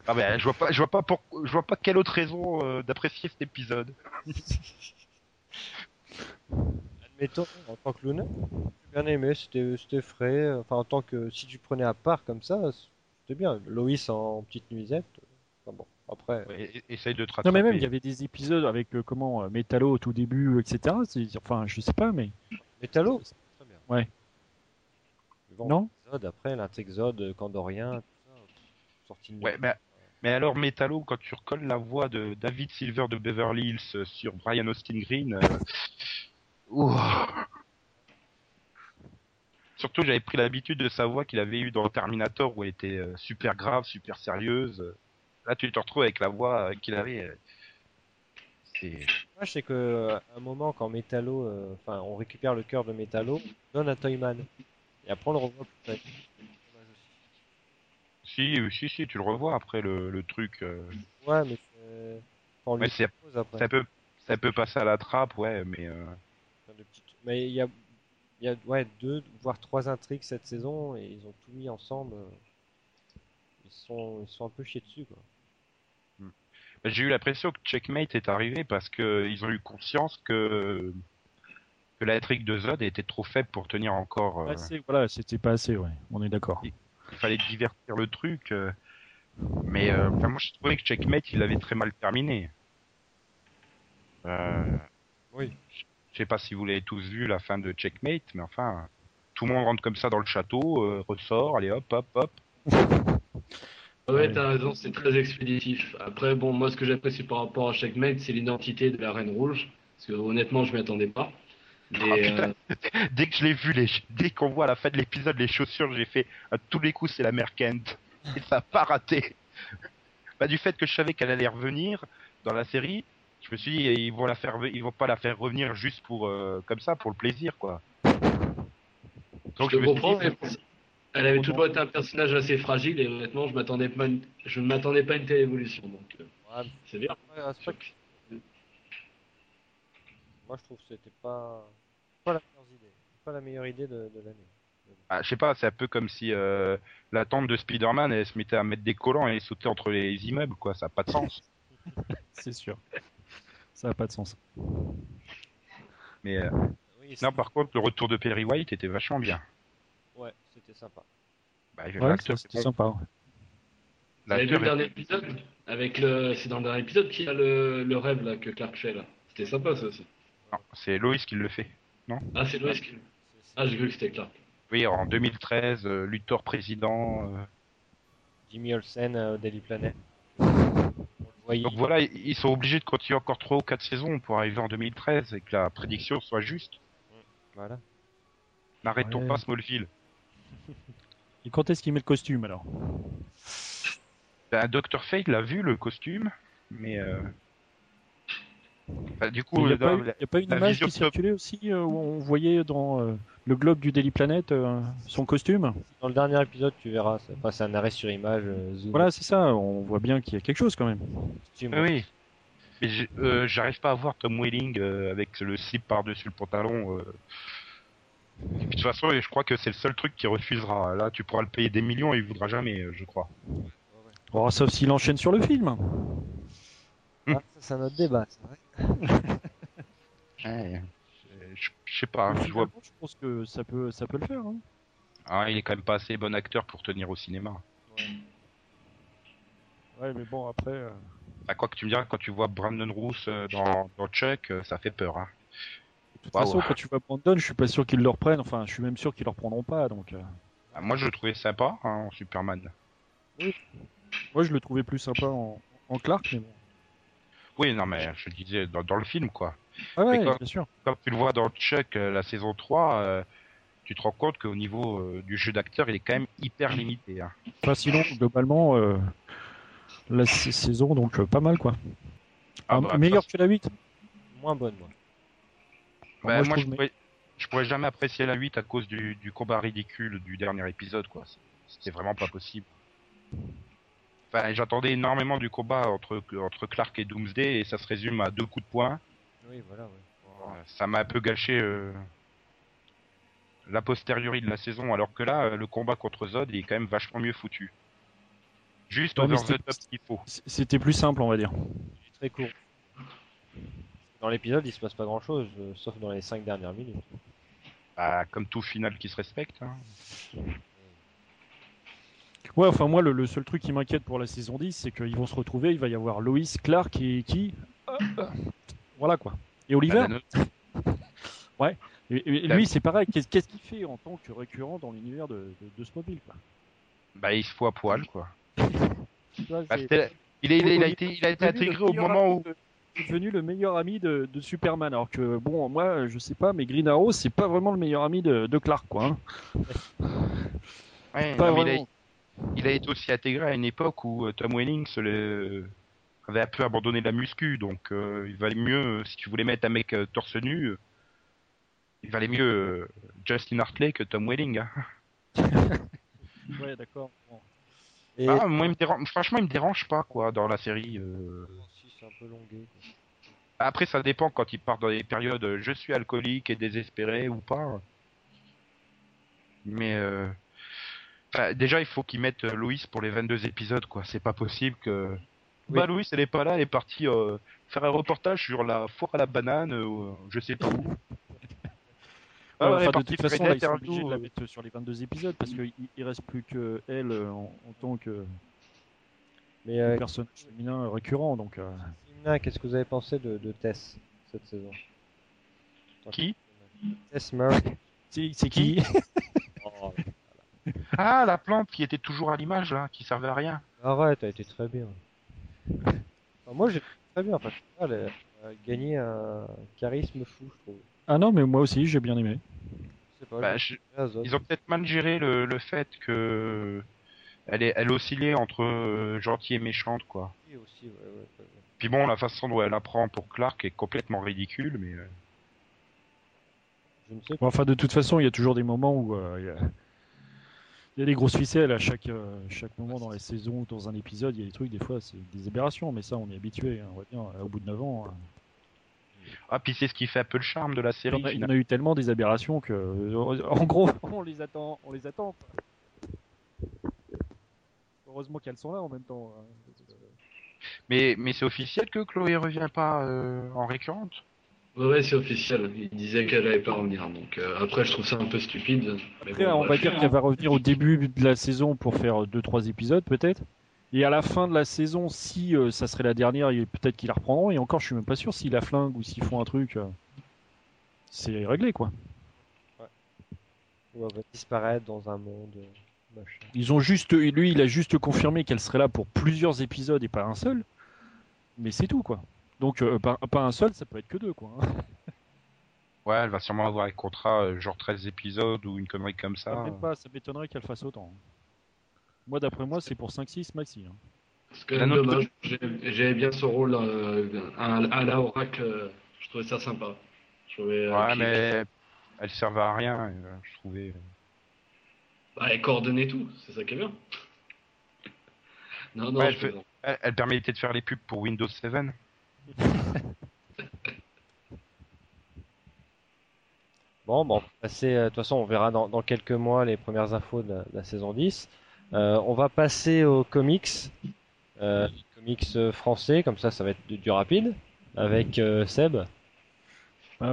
Ah ben, je vois pas, je vois pas pour, je vois pas quelle autre raison euh, d'apprécier cet épisode. *laughs* Admettons, en tant que Luna, j'ai bien aimé, c'était c'était frais. Enfin, en tant que si tu prenais à part comme ça, c'était bien. Loïs en petite nuisette. Enfin bon, après, Ouais, essaye de te Non, rattraper. mais même, il y avait des épisodes avec euh, comment euh, Metallo au tout début, etc. Enfin, je sais pas, mais. Métallo, c'est très bien. Ouais. Bon, Non après, euh, Candorien, tout ça, pff, sorti de Ouais, nulle mais, alors Metallo, quand tu recolles la voix de David Silver de Beverly Hills euh, sur Brian Austin Green, euh, surtout j'avais pris l'habitude de sa voix qu'il avait eue dans Terminator où elle était euh, super grave, super sérieuse. Là, tu te retrouves avec la voix qu'il avait. C'est Moi, je sais que à un moment, quand Metallo, enfin, on récupère le cœur de Metallo, on donne à Toyman. Et après, on le revoit plus. Si, si, si, tu le revois après le, le truc. euh, Ouais, mais Ouais, c'est- après. Ça peut, ça peut passer à la trappe, ouais, mais euh. Mais il y a, il y a ouais, deux, voire trois intrigues cette saison et ils ont tout mis ensemble. Ils sont, ils sont un peu chiés dessus, quoi. j'ai eu l'impression que Checkmate est arrivé parce que ils ont eu conscience que que la trick de Zod était trop faible pour tenir encore. euh, Assez, voilà, c'était pas assez, ouais. On est d'accord. Il fallait divertir le truc. euh, mais euh, enfin, moi, je trouvais que Checkmate, il avait très mal terminé. Euh, Oui. Je sais pas si vous l'avez tous vu la fin de Checkmate, mais enfin, tout le monde rentre comme ça dans le château, euh, ressort, allez hop, hop, hop. Ouais, t'as raison, c'est très expéditif. Après, bon, moi, ce que j'apprécie par rapport à Checkmate, c'est l'identité de la Reine Rouge. Parce que honnêtement, je m'y attendais pas. Ah, euh, *laughs* Dès que je l'ai vu, les... dès qu'on voit à la fin de l'épisode les chaussures, j'ai fait à tous les coups c'est la mère Kent. Et *laughs* ça a pas raté. *laughs* Bah, du fait que je savais qu'elle allait revenir dans la série, je me suis dit ils vont la faire, ils vont pas la faire revenir juste pour euh, comme ça pour le plaisir quoi. Donc je me te suis comprends, dit, mais elle avait toujours été un personnage assez fragile et honnêtement, je m'attendais pas, une- je ne m'attendais pas à une telle évolution. Donc, euh, Ouais, c'est bien. Moi, je trouve que c'était pas, pas la meilleure idée. Pas la meilleure idée de, de l'année. ah, je sais pas, c'est un peu comme si euh, la tante de Spider-Man elle se mettait à mettre des collants et sauter entre les immeubles quoi, ça a pas de sens. *laughs* C'est sûr. Ça a pas de sens. Mais euh, Oui, non par contre le retour de Perry White était vachement bien. ouais, c'était sympa. Bah, Ouais, c'était bon, sympa. ouais. Vous avez vu l'acteur le est- dernier épisode? Avec le, c'est dans le dernier épisode qu'il y a le, le rêve là que Clark fait là. C'était sympa ça aussi. Non, c'est Lois qui le fait. Ah, c'est Lois qui. C'est- Ah, j'ai cru que c'était Clark. Oui, en 2013, euh, Luthor président. euh, Jimmy Olsen euh, au Daily Planet. Le. Donc voilà, ils ils sont obligés de continuer encore 3 ou 4 saisons pour arriver en 2013 et que la prédiction soit juste. Voilà. N'arrêtons Ouais. pas Smallville. Et quand est-ce qu'il met le costume alors? Ben, Dr. Fate l'a vu le costume, mais euh... bah, du coup, Il n'y a, pas a une image qui circulait aussi euh, où on voyait dans euh, le globe du Daily Planet euh, son costume Dans le dernier épisode, tu verras. C'est enfin, c'est un arrêt sur image. euh, zoom. Voilà, c'est ça. On voit bien qu'il y a quelque chose quand même. Costume, Oui. Mais euh, j'arrive pas à voir Tom Welling euh, avec le slip par-dessus le pantalon. euh. Et puis, de toute façon, je crois que c'est le seul truc qu'il refusera. Là, tu pourras le payer des millions et il voudra jamais, je crois. Oh, sauf s'il enchaîne sur le film. Ah, ça, c'est un autre débat. c'est vrai. Ouais. *laughs* Je, je sais pas, je vois. Finalement, je pense que ça peut, ça peut le faire. hein. Ah, il est quand même pas assez bon acteur pour tenir au cinéma. Ouais. Ouais, mais bon, après. euh, Bah, quoi que tu me diras, quand tu vois Brandon Roos euh, dans, dans Chuck, euh, ça fait peur. Hein. De toute façon, quand tu vas Brandon, je suis pas sûr qu'ils le reprennent. Enfin, je suis même sûr qu'ils le reprendront pas. Donc, euh, Ah, moi, je le trouvais sympa hein, en Superman. moi, je le trouvais plus sympa en, en Clark, mais bon. Oui, non, mais je disais dans, dans le film, quoi. Ah ouais, Mais quoi bien sûr. Quand tu le vois dans Chuck, euh, la saison 3, euh, tu te rends compte qu'au niveau euh, du jeu d'acteur, il est quand même hyper limité. Hein. Enfin, sinon, globalement, euh, la sa- saison, donc euh, pas mal quoi. Ah, Ah, bah, meilleur ça, que la 8. Moins bonne, moi. bah, moi, moi, je je, trouve- pourrais, je pourrais jamais apprécier la 8 à cause du, du combat ridicule du dernier épisode, quoi. C'était vraiment pas possible. Enfin, j'attendais énormément du combat entre, entre Clark et Doomsday et ça se résume à deux coups de poing. Oui, voilà, ouais. Euh, Ça m'a un peu gâché euh, la postériori de la saison, alors que là, euh, le combat contre Zod est quand même vachement mieux foutu. Juste Ouais, over the top qu'il faut. C'était plus simple, on va dire. Très court. Dans l'épisode, il se passe pas grand chose, sauf dans les 5 dernières minutes. Bah, comme tout final qui se respecte. hein. Ouais, enfin, moi, le, le seul truc qui m'inquiète pour la saison 10, c'est qu'ils vont se retrouver. Il va y avoir Lois, Clark et qui? Voilà quoi. Et Oliver? Bah, *laughs* Et, et lui, c'est pareil. Qu'est-ce qu'il fait en tant que récurrent dans l'univers de, de, de Smallville quoi? Bah, il se fout à poil, quoi. *laughs* Vois, Bah, il, est- il, est- il a été, il a été devenu le intégré au moment où. de- est devenu le meilleur ami de, de Superman. Alors que bon, moi, je sais pas, mais Green Arrow, c'est pas vraiment le meilleur ami de, de Clark, quoi. hein. Ouais, Pas non, il, a. il a été aussi intégré à une époque où euh, Tom Welling se le- avait un peu abandonné la muscu, donc euh, il valait mieux, euh, si tu voulais mettre un mec euh, torse nu, euh, il valait mieux euh, Justin Hartley que Tom Welling. hein. *laughs* Ouais, d'accord. Bon. Et Ah, moi, il me dérange... franchement, il me dérange pas, quoi, dans la série. euh. si, c'est un peu longué. quoi. Après, ça dépend quand il part dans des périodes je suis alcoolique et désespéré ou pas. Mais euh, enfin, déjà, il faut qu'ils mettent euh, Louis pour les 22 épisodes, quoi. C'est pas possible que. Oui. Bah, Louis, elle est pas là, elle est partie euh, faire un reportage sur la foire à la banane, euh, je sais pas où. Ah *laughs* ouais, Enfin, de toute façon, là, ils sont interview, obligés de la euh. mettre sur les 22 épisodes parce qu'il il reste plus que elle euh, en, en tant que Mais euh, personnage féminin récurrent. Donc, euh, qu'est-ce que vous avez pensé de, de Tess cette saison? Qui? Tess Murray. c'est c'est qui? *laughs* Oh, Ah, la plante qui était toujours à l'image, là, qui servait à rien. arrête, elle été très bien. Enfin, moi, j'ai très bien. Enfin, pas, elle a, gagné un charisme fou, je trouve. Ah non, mais moi aussi, j'ai bien aimé. Je sais pas. Bah, je-. Ils ont peut-être mal géré le, le fait que elle, est, elle oscillait entre euh, gentille et méchante, quoi. Oui, aussi, ouais, ouais, ouais, ouais. Puis bon, la façon dont elle apprend pour Clark est complètement ridicule, mais euh, Je ne sais Bon, enfin, de toute façon, il y a toujours des moments où euh, il y, a... des grosses ficelles à chaque, euh, chaque moment dans la saison ou dans un épisode. Il y a des trucs, des fois, c'est des aberrations, mais ça, on est habitué. hein, on va dire, au bout de 9 ans. hein. ah puis c'est ce qui fait un peu le charme de la série. il y en a eu tellement des aberrations que, euh, en gros, *laughs* on les attend. On les attend. Heureusement qu'elles sont là en même temps. hein. Mais mais c'est officiel que Chloé revient pas euh, en récurrente? Ouais, ouais, c'est officiel. Il disait qu'elle allait pas revenir. Donc euh, après, je trouve ça un peu stupide. Mais Après, bon, on va dire qu'elle va revenir au début de la saison pour faire 2-3 épisodes peut-être. Et à la fin de la saison, si euh, ça serait la dernière, il- peut-être qu'ils la reprendront. Et encore, je suis même pas sûr s'ils la flinguent ou s'ils font un truc. euh, C'est réglé quoi. Ou elle va disparaître dans un monde. euh, machin. Ils ont juste, lui, il a juste confirmé qu'elle serait là pour plusieurs épisodes et pas un seul. Mais c'est tout quoi. Donc euh, pas, pas un seul, ça peut être que deux quoi. hein. *laughs* Ouais, elle va sûrement avoir un contrat euh, genre 13 épisodes ou une connerie comme ça. Même pas, ça m'étonnerait qu'elle fasse autant. Moi, d'après moi, c'est pour 5-6 maxi. hein. C'est quand D'un même autre dommage. J'ai- J'aimais bien son rôle euh, à, à la Oracle. euh, Je trouvais ça sympa. Je trouvais, euh, Ouais, mais elle servait à rien, euh, je trouvais. Bah, elle coordonnait tout. C'est ça qui est bien. Non, non, Ouais, je elle fait- plaisante. Elle, elle permettait de faire les pubs pour Windows 7. *laughs* Bon, bon, euh, de toute façon, on verra dans, dans quelques mois les premières infos de la, de la saison 10. Euh, on va passer aux comics, euh, comics français, comme ça, ça va être du, du rapide, avec Seb.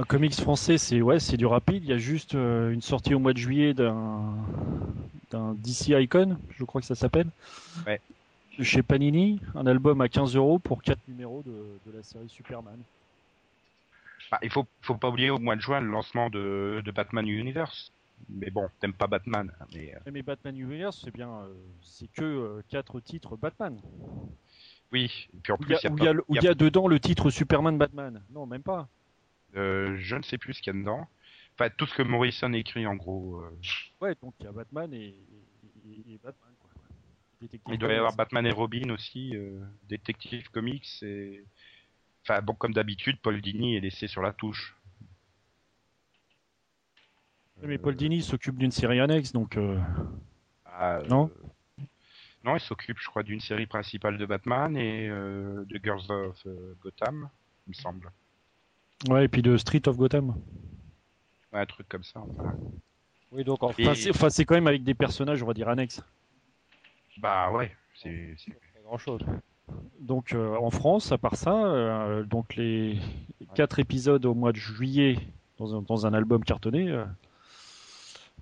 Comics français, c'est ouais, c'est du rapide. Il y a juste une sortie au mois de juillet d'un d'un DC Icon, je crois que ça s'appelle. Ouais. De Chez Panini, un album à 15 euros pour 4 numéros de, de la série Superman. Bah, il faut, faut pas oublier au mois de juin le lancement de, de Batman Universe. Mais bon, t'aimes pas Batman, hein, mais euh, Mais Batman Universe, c'est bien, euh, c'est que 4 titres Batman. oui. Et puis en plus, il y a y y y dedans le titre Superman Batman. Non, même pas. euh, je ne sais plus ce qu'il y a dedans. Enfin, tout ce que Morrison écrit en gros. euh, Ouais, donc il y a Batman et- et Batman. Détective il doit y avoir. Batman et Robin aussi, euh, Detective Comics et. Enfin, bon, comme d'habitude, Paul Dini est laissé sur la touche. Mais Paul Dini s'occupe d'une série annexe, donc euh, Ah, euh, Non? Non, il s'occupe, je crois, d'une série principale de Batman et euh, de Girls of euh, Gotham, il me semble. ouais, et puis de Street of Gotham. Ouais, un truc comme ça. Enfin. Oui, donc Et- enfin, c'est quand même avec des personnages, on va dire annexes. Bah ouais, c'est. pas grand chose. Donc euh, en France, à part ça, euh, donc les quatre épisodes au mois de juillet dans un, dans un album cartonné. euh,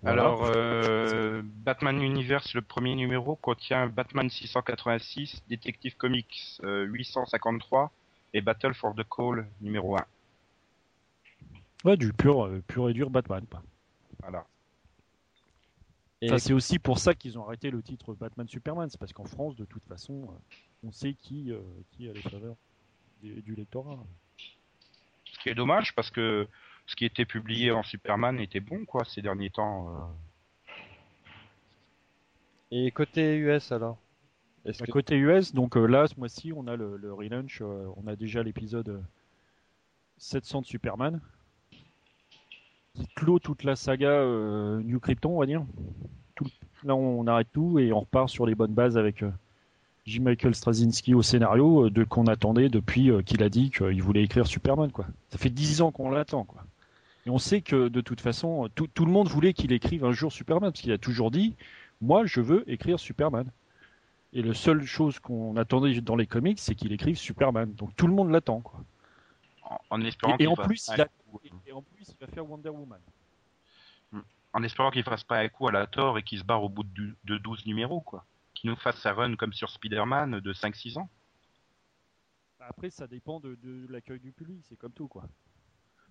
voilà. Alors, euh, Batman Universe, le premier numéro, contient Batman 686, Detective Comics euh, 853 et Battle for the Call numéro 1. ouais, du pur, pur et dur Batman. Voilà. Et Enfin, c'est aussi pour ça qu'ils ont arrêté le titre Batman Superman, c'est parce qu'en France, de toute façon, euh, on sait qui, euh, qui a les faveurs du, du lectorat. Ce qui est dommage parce que ce qui était publié en Superman était bon, quoi, ces derniers temps. euh. Et côté US alors? Que côté US, donc euh, là, ce mois-ci, on a le, le relaunch, euh, on a déjà l'épisode euh, 700 de Superman, qui clôt toute la saga euh, New Krypton, on va dire. Là, on arrête tout et on repart sur les bonnes bases avec euh, J. Michael Straczynski au scénario euh, de qu'on attendait depuis euh, qu'il a dit qu'il voulait écrire Superman. Quoi. Ça fait dix ans qu'on l'attend. Quoi. Et on sait que de toute façon, tout, tout le monde voulait qu'il écrive un jour Superman parce qu'il a toujours dit Moi, je veux écrire Superman. Et la seule chose qu'on attendait dans les comics, c'est qu'il écrive Superman. Donc tout le monde l'attend. Quoi. En, espérant Et, et qu'il en fasse plus, pas il un a- coup, et- et en plus, il va faire Wonder Woman. en espérant qu'il fasse pas un coup à la tort et qu'il se barre au bout de, de 12 numéros, quoi. Qu'il nous fasse sa run comme sur Spider-Man de 5-6 ans. Bah, Après, ça dépend de, de l'accueil du public, c'est comme tout, quoi.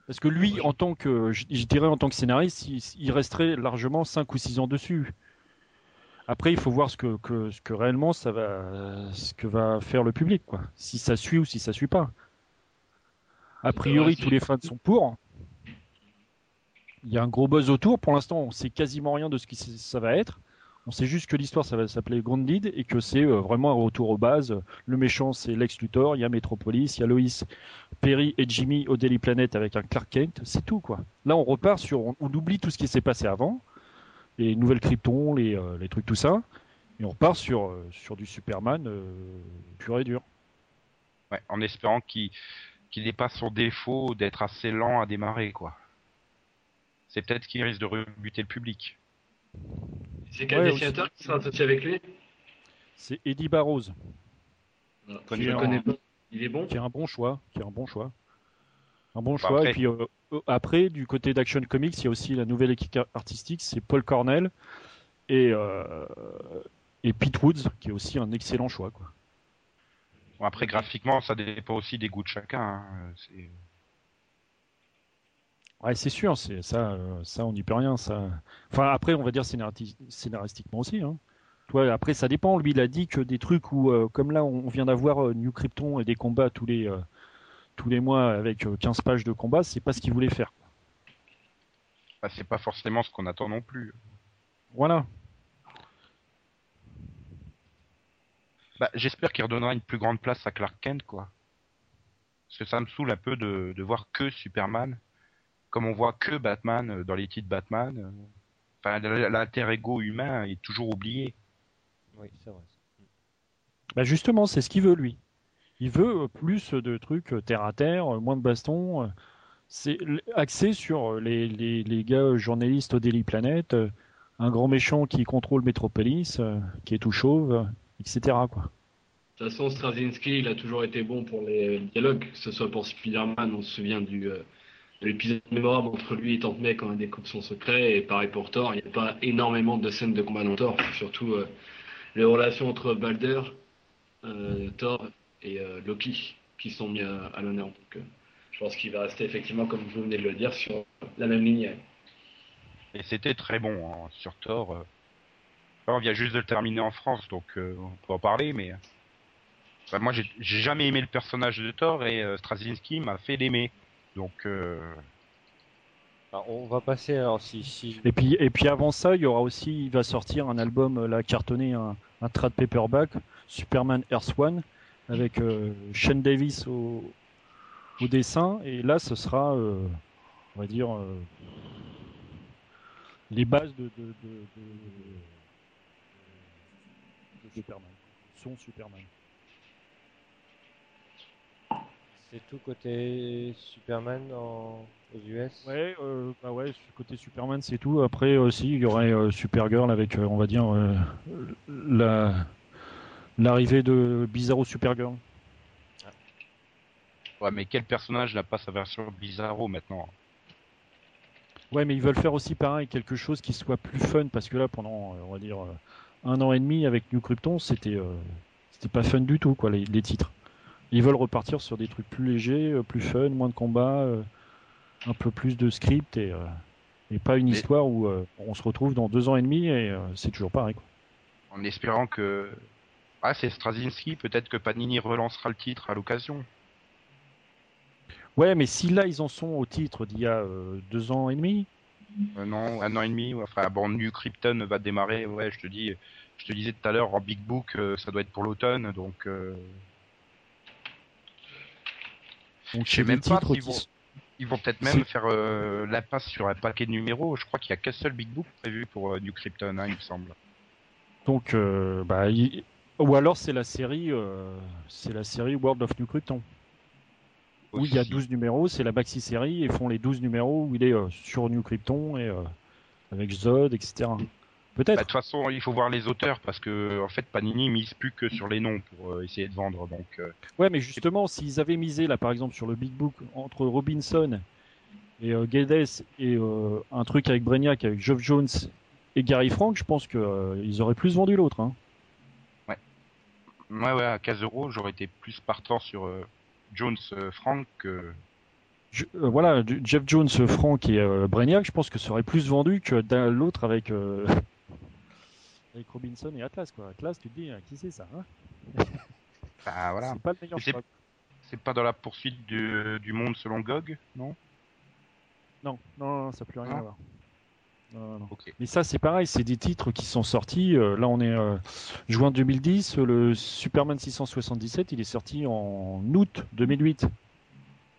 Parce que lui, en tant que, je, je dirais en tant que scénariste, il, il resterait largement 5 ou 6 ans dessus. Après, il faut voir ce que, que- ce que réellement ça va, ce que va faire le public, quoi. Si ça suit ou si ça suit pas. A priori, tous les fans sont pour. Il y a un gros buzz autour. Pour l'instant, on sait quasiment rien de ce que ça va être. On sait juste que l'histoire, ça va s'appeler Grounded et que c'est euh, vraiment un retour aux bases. Le méchant, c'est Lex Luthor. Il y a Metropolis, il y a Lois, Perry et Jimmy au Daily Planet avec un Clark Kent. C'est tout, quoi. Là, on repart sur, on, on oublie tout ce qui s'est passé avant, les nouvelles Krypton, les, euh, les trucs, tout ça, et on repart sur euh, sur du Superman euh, pur et dur. Ouais, en espérant qu'il qu'il n'ait pas son défaut d'être assez lent à démarrer, quoi. C'est peut-être qu'il risque de rebuter le public. C'est quel Ouais, dessinateur qui sera associé avec lui C'est Eddie Barrows, Voilà. Je connais pas. Il est bon qui est un bon choix, qui est un bon choix, un bon Bah, choix. après- Et puis euh, euh, après, du côté d'Action Comics, il y a aussi la nouvelle équipe artistique, c'est Paul Cornell et euh, et Pete Woods, qui est aussi un excellent choix, quoi. Bon, après, graphiquement, ça dépend aussi des goûts de chacun. hein. C'est- Ouais, c'est sûr, c'est ça, euh, ça on n'y peut rien. Ça. Enfin, après, on va dire scénaristiquement aussi. Hein. Toi, après, ça dépend. Lui, il a dit que des trucs où, euh, comme là, on vient d'avoir euh, New Krypton et des combats tous les euh, tous les mois avec euh, 15 pages de combat, c'est pas ce qu'il voulait faire. bah, c'est pas forcément ce qu'on attend non plus. Voilà. Bah, J'espère qu'il redonnera une plus grande place à Clark Kent, quoi. Parce que ça me saoule un peu de, voir que Superman, comme on voit que Batman euh, dans les titres Batman. euh, Enfin, l'alter ego humain est toujours oublié. Oui, c'est vrai. Bah justement, c'est ce qu'il veut lui. Il veut euh, plus de trucs terre à terre, moins de bastons. C'est axé sur les, les, les gars journalistes au Daily Planet, un grand méchant qui contrôle Metropolis, qui est tout chauve, etc. Quoi. De toute façon, Straczynski, il a toujours été bon pour les dialogues, que ce soit pour Spider-Man, on se souvient du, euh, de l'épisode mémorable entre lui et Tante May quand elle découpe son secret, et pareil pour Thor, il n'y a pas énormément de scènes de combat dans Thor, surtout euh, les relations entre Balder, euh, Thor et euh, Loki qui sont mis à, à l'honneur. Donc, euh, je pense qu'il va rester effectivement, comme vous venez de le dire, sur la même ligne. Et c'était très bon hein, sur Thor. Euh. Enfin, on vient juste de le terminer en France, donc euh, on peut en parler, mais. Enfin, moi, j'ai j'ai jamais aimé le personnage de Thor et euh, Straczynski m'a fait l'aimer. Donc, euh, Alors, on va passer alors si si Et puis, et puis avant ça, il y aura aussi, il va sortir un album euh, là cartonné, un, un trad paperback, Superman Earth One, avec euh, Shane Davis au, au dessin. Et là, ce sera, euh, on va dire, euh, les bases de, de, de, de- de Superman. Son Superman. c'est tout côté Superman en, aux US. Ouais, euh, bah ouais, côté Superman, c'est tout. Après aussi, il y aurait euh, Supergirl avec, euh, on va dire, euh, la l'arrivée de Bizarro Supergirl. ouais, mais quel personnage n'a pas sa version Bizarro maintenant? Ouais, mais ils veulent faire aussi pareil, quelque chose qui soit plus fun, parce que là, pendant, euh, on va dire, euh, un an et demi avec New Krypton, c'était euh, c'était pas fun du tout, quoi, les, les titres. Ils veulent repartir sur des trucs plus légers, euh, plus fun, moins de combats, euh, un peu plus de script et, et pas une Mais- histoire où on se retrouve dans deux ans et demi et c'est toujours pareil. Quoi. En espérant que. Ah, c'est Straczynski, peut-être que Panini relancera le titre à l'occasion. Ouais, mais si là ils en sont au titre d'il y a euh, deux ans et demi, Euh, non, un an et demi. ouais. Enfin, bon, New Krypton va démarrer. Ouais, je te dis, je te disais tout à l'heure en Big Book, euh, ça doit être pour l'automne, donc. euh, donc Je sais même pas qui vont- Ils vont peut-être même faire euh, l'impasse sur un paquet de numéros. Je crois qu'il y a qu'un seul Big Book prévu pour New Krypton, hein, il me semble. Donc, bah, il- ou alors c'est la série, c'est la série World of New Krypton. Où il y a Aussi. 12 numéros, c'est la maxi série et font les 12 numéros où il est euh, sur New Krypton et euh, avec Zod, etc. Bah, Peut-être. De toute façon, il faut voir les auteurs parce que en fait, Panini mise plus que sur les noms pour euh, essayer de vendre. Donc, Ouais, mais justement, s'ils avaient misé là, par exemple, sur le Big Book entre Robinson et Guedes et un truc avec Brainiac, avec Geoff Jones et Gary Frank, je pense que euh, ils auraient plus vendu l'autre. Hein. ouais, ouais, à 15 euros, j'aurais été plus partant sur Jones euh, Frank. Je- euh, voilà, Jeff Jones, Frank et euh, Brainiac, je pense que ça aurait plus vendu que d'un- l'autre avec euh, *laughs* avec Robinson et Atlas. Quoi. Atlas, tu te dis, hein, qui c'est ça hein *laughs* Bah, voilà. C'est pas le meilleur Mais c'est- choix. C'est pas dans la poursuite du, du monde selon Gog, non? Non, non, non, ça n'a plus rien Non à voir. Non, non. Mais ça, c'est pareil, c'est des titres qui sont sortis. euh, là, on est euh, juin 2010. Le Superman 677, il est sorti en août 2008.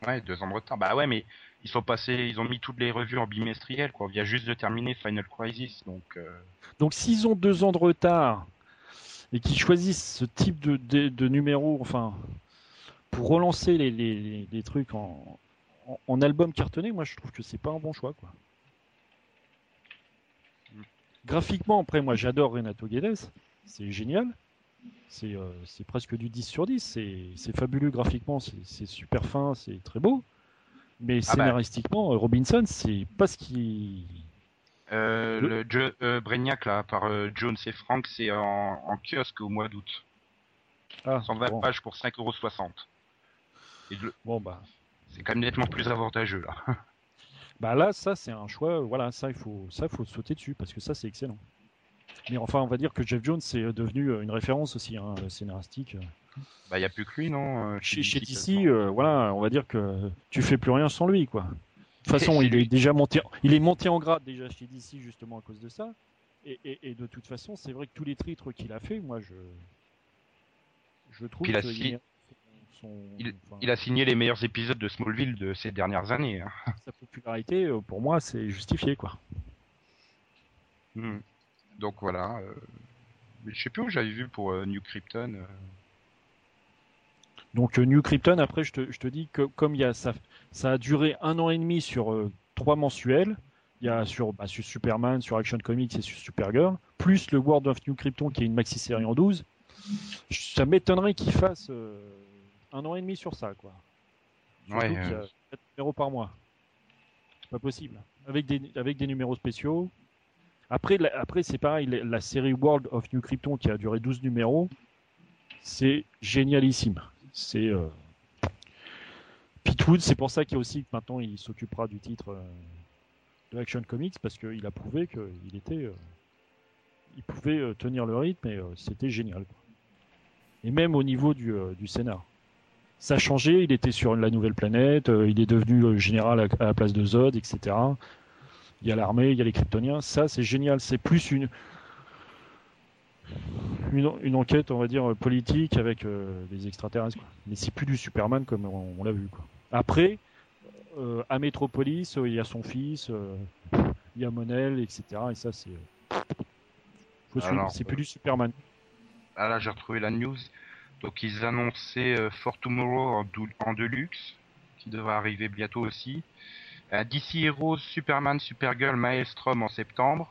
Ouais, deux ans de retard. Bah ouais, mais ils sont passés, ils ont mis toutes les revues en bimestriel, quoi. On vient juste de terminer Final Crisis, donc. euh, Donc, s'ils ont deux ans de retard et qu'ils choisissent ce type de, de, de numéro, enfin, pour relancer les, les, les- les trucs en, en, en album cartonné, moi, je trouve que c'est pas un bon choix, quoi. Graphiquement, après, moi, j'adore Renato Guedes. C'est génial. C'est euh, presque du 10 sur 10. C'est fabuleux graphiquement. c'est- super fin. C'est très beau. Mais Ah bah. scénaristiquement, euh, Robinson, c'est pas ce qui. Euh, Le- le euh, Brainiac là, par euh, Jones et Frank, c'est en, en kiosque au mois d'août. Ah, 120 bon, pages pour 5,60€. Et le- bon, bah. c'est quand même nettement plus avantageux là. *laughs* Bah là, ça c'est un choix. Voilà, ça il faut, ça faut sauter dessus parce que ça c'est excellent. Mais enfin, on va dire que Jeff Jones c'est devenu euh, une référence aussi hein, scénaristique. Bah y a plus que lui non. euh, Chez, chez DC, euh, voilà, on va dire que tu fais plus rien sans lui, quoi. De toute façon, il est déjà monté, il est monté en grade déjà chez DC justement à cause de ça. Et, et- et de toute façon, c'est vrai que tous les titres qu'il a fait, moi je, je trouve si- son- Il, enfin, il a signé les meilleurs épisodes de Smallville de ces dernières années. hein. *laughs* sa popularité, euh, pour moi, c'est justifié, quoi. Hmm. Donc voilà. euh, Je sais plus où j'avais vu pour euh, New Krypton. euh. Donc New Krypton, après, je te, je te dis que comme il y a ça, ça a duré un an et demi sur trois mensuels. Il y a sur, bah, sur Superman, sur Action Comics et sur Supergirl, plus le World of New Krypton qui est une maxi série en 12. Ça m'étonnerait qu'il fasse euh, un an et demi sur ça, quoi. Surtout Ouais, qu'il y a euh. 4 numéros par mois. C'est pas possible. Avec des, avec des numéros spéciaux. Après, la- après c'est pareil, la, la série World of New Krypton qui a duré 12 numéros, c'est génialissime. C'est euh... Pete Wood, c'est pour ça qu'il y a aussi maintenant il s'occupera du titre euh, de Action Comics parce qu'il a prouvé qu'il était, euh, il pouvait tenir le rythme et c'était génial. quoi. Et même au niveau du, du scénar. Ça a changé, il était sur la nouvelle planète, euh, il est devenu euh, général à, à la place de Zod, etc. Il y a l'armée, il y a les Kryptoniens. Ça, c'est génial. C'est plus une, une, une enquête, on va dire, euh, politique avec euh, des extraterrestres. quoi. Mais c'est plus du Superman comme on, on l'a vu. Quoi. Après, euh, à Metropolis, euh, il y a son fils, il y a Monel, etc. Et ça, c'est. c'est plus du Superman. Ah là, j'ai retrouvé la news. Donc ils annonçaient euh, For Tomorrow en, en deluxe, qui devrait arriver bientôt aussi. Euh, DC Heroes, Superman, Supergirl, Maelstrom en septembre.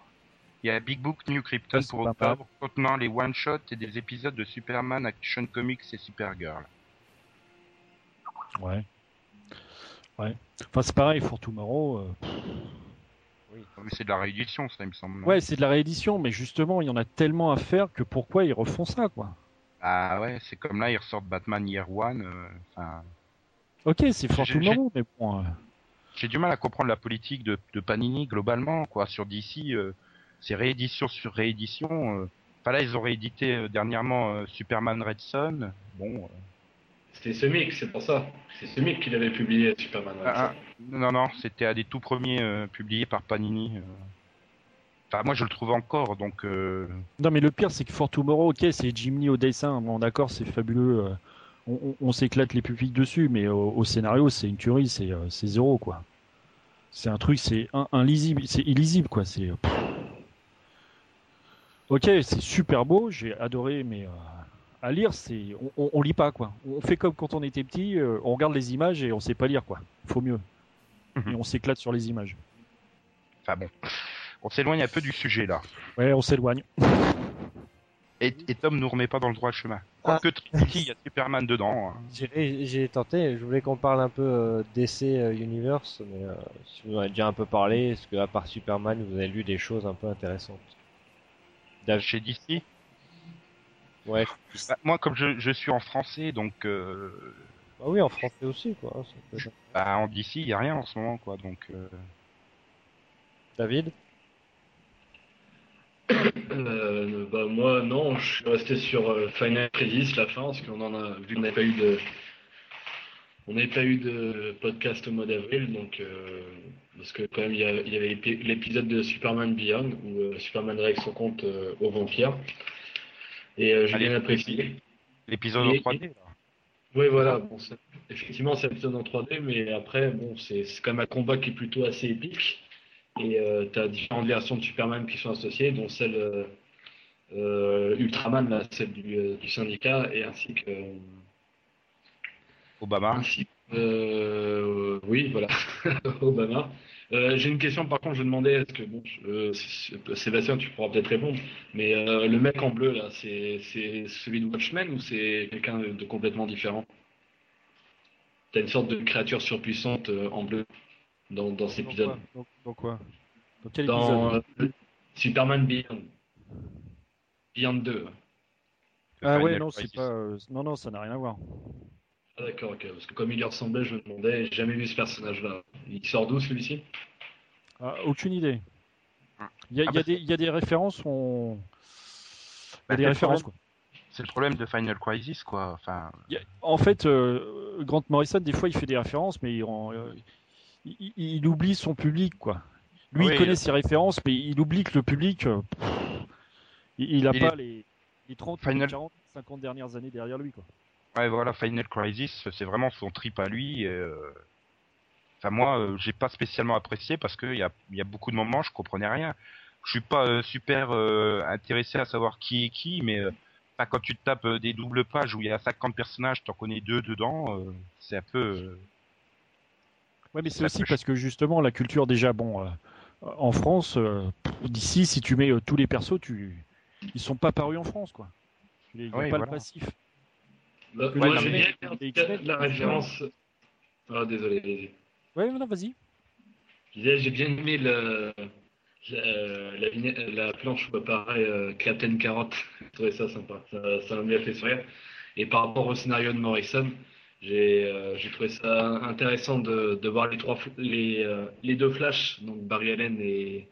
Il y a Big Book New Krypton Ça, pour octobre, contenant les one-shots et des épisodes de Superman, Action Comics et Supergirl. Ouais. Ouais. Enfin, c'est pareil, For Tomorrow. euh, Oh, Mais c'est de la réédition, ça, il me semble. Ouais, c'est de la réédition, mais justement, il y en a tellement à faire que pourquoi ils refont ça, quoi? Ah ouais, c'est comme là, ils ressortent Batman Year One. euh, Ok, c'est For J'ai- Tomorrow, mais bon. euh, J'ai du mal à comprendre la politique de, de Panini globalement, quoi. Sur DC, euh, c'est réédition sur réédition. euh. Enfin là, ils ont réédité euh, dernièrement euh, Superman Red Son. Bon, euh, C'était Semic, c'est pour ça. C'est Semic qui l'avait publié, Superman. Red ah, Son. non, non, c'était un des tout premiers euh, publiés par Panini. Enfin, moi, je le trouve encore, donc. euh, Non, mais le pire, c'est que For Tomorrow, ok, c'est Jim Lee au dessin. Bon, d'accord, c'est fabuleux. euh, On, on- on s'éclate les pupilles dessus, mais au, au scénario, c'est une tuerie, c'est euh, c'est zéro, quoi. C'est un truc, c'est un, lisible, c'est illisible, quoi. C'est. ok, c'est super beau, j'ai adoré, mais euh, à lire, c'est on, on, on lit pas quoi. On fait comme quand on était petit, euh, on regarde les images et on sait pas lire quoi. Faut mieux. Mhm. Et on s'éclate sur les images. Enfin bon, on s'éloigne un peu du sujet là. Ouais, on s'éloigne. Et, et Tom nous remet pas dans le droit chemin. Ah. Quoique Trinity, il y a Superman dedans. hein. J'ai tenté, je voulais qu'on parle un peu euh, DC euh, Universe, mais euh, si vous en avez déjà un peu parlé, est-ce que à part Superman, vous avez lu des choses un peu intéressantes? Chez DC, Ouais. bah, moi comme je, je suis en français, donc euh, Bah oui, en français aussi, quoi. hein, ça peut- bah, en DC, il y a rien en ce moment quoi. Donc euh, David? Euh, bah moi non, je suis resté sur euh, Final Crisis la fin parce qu'on en a vu qu'on n'avait pas eu de on pas eu de podcast au mois d'avril donc euh, parce que quand même il y, a- il y avait l'épi- l'épisode de Superman Beyond où euh, Superman règle son compte euh, aux vampires et j'ai bien apprécié. l'épisode en Et- 3D. là. Oui voilà, bon, effectivement c'est un épisode en 3D mais après bon c'est c'est quand même un combat qui est plutôt assez épique et euh, tu as différentes versions de Superman qui sont associées dont celle euh, euh, Ultraman, là, celle du, euh, du syndicat, et ainsi que. Obama. Ainsi oui, voilà, *laughs* Obama. J'ai une question, par contre, je demandais, est-ce que, bon, euh, Sébastien, tu pourras peut-être répondre, mais le mec en bleu, là, c'est celui de Watchmen ou c'est quelqu'un de, de complètement différent? T'as une sorte de créature surpuissante en bleu? Dans, dans cet épisode. quoi? Dans, dans quoi? Dans quel Dans épisode? euh, Superman Beyond. Beyond 2. Ah ouais, non, c'est pas. euh, non, non, ça n'a rien à voir. Ah d'accord, ok. Parce que comme il y ressemblait, je me demandais, j'ai jamais vu ce personnage-là. Il sort d'où celui-ci? Ah, aucune idée. Il y a, Ah y a bah, des, il y a des références, on. Il y a Bah, des c'est le références, problème. quoi. C'est le problème de Final Crisis quoi. Enfin, En fait, euh, Grant Morrison, des fois, il fait des références, mais il, rend- euh, il- oublie son public, quoi. Lui, Oui, il connaît ses références, mais il oublie que le public, euh, pff, il, il a Il pas est- les, les 30, Final- 40, 50 dernières années derrière lui, quoi. Ouais, voilà, Final Crisis, c'est vraiment son trip à lui. euh. Enfin, moi, euh, j'ai pas spécialement apprécié parce qu'il y a, il y a beaucoup de moments, je comprenais rien. Je suis pas euh, super intéressé à savoir qui est qui, mais quand tu te tapes des doubles pages où il y a 50 personnages, t'en connais deux dedans, c'est un peu. Ouais, mais c'est aussi parce que justement, la culture, déjà, bon, euh, en France, euh, d'ici, si tu mets euh, tous les persos, tu... ils sont pas parus en France, quoi. Il n'y a Ouais, pas voilà. le passif. Bah, Moi, j'ai bien la, référence. Ah, désolé. Ouais, non, vas-y. J'ai bien aimé le, la, la, vignette- la planche où apparaît euh, Captain Carotte. *laughs* J'ai trouvé ça sympa. Ça ça m'a bien fait sourire. Et par rapport au scénario de Morrison, j'ai euh, trouvé ça intéressant de, de voir les, trois, les, euh, les deux Flash, donc Barry Allen et,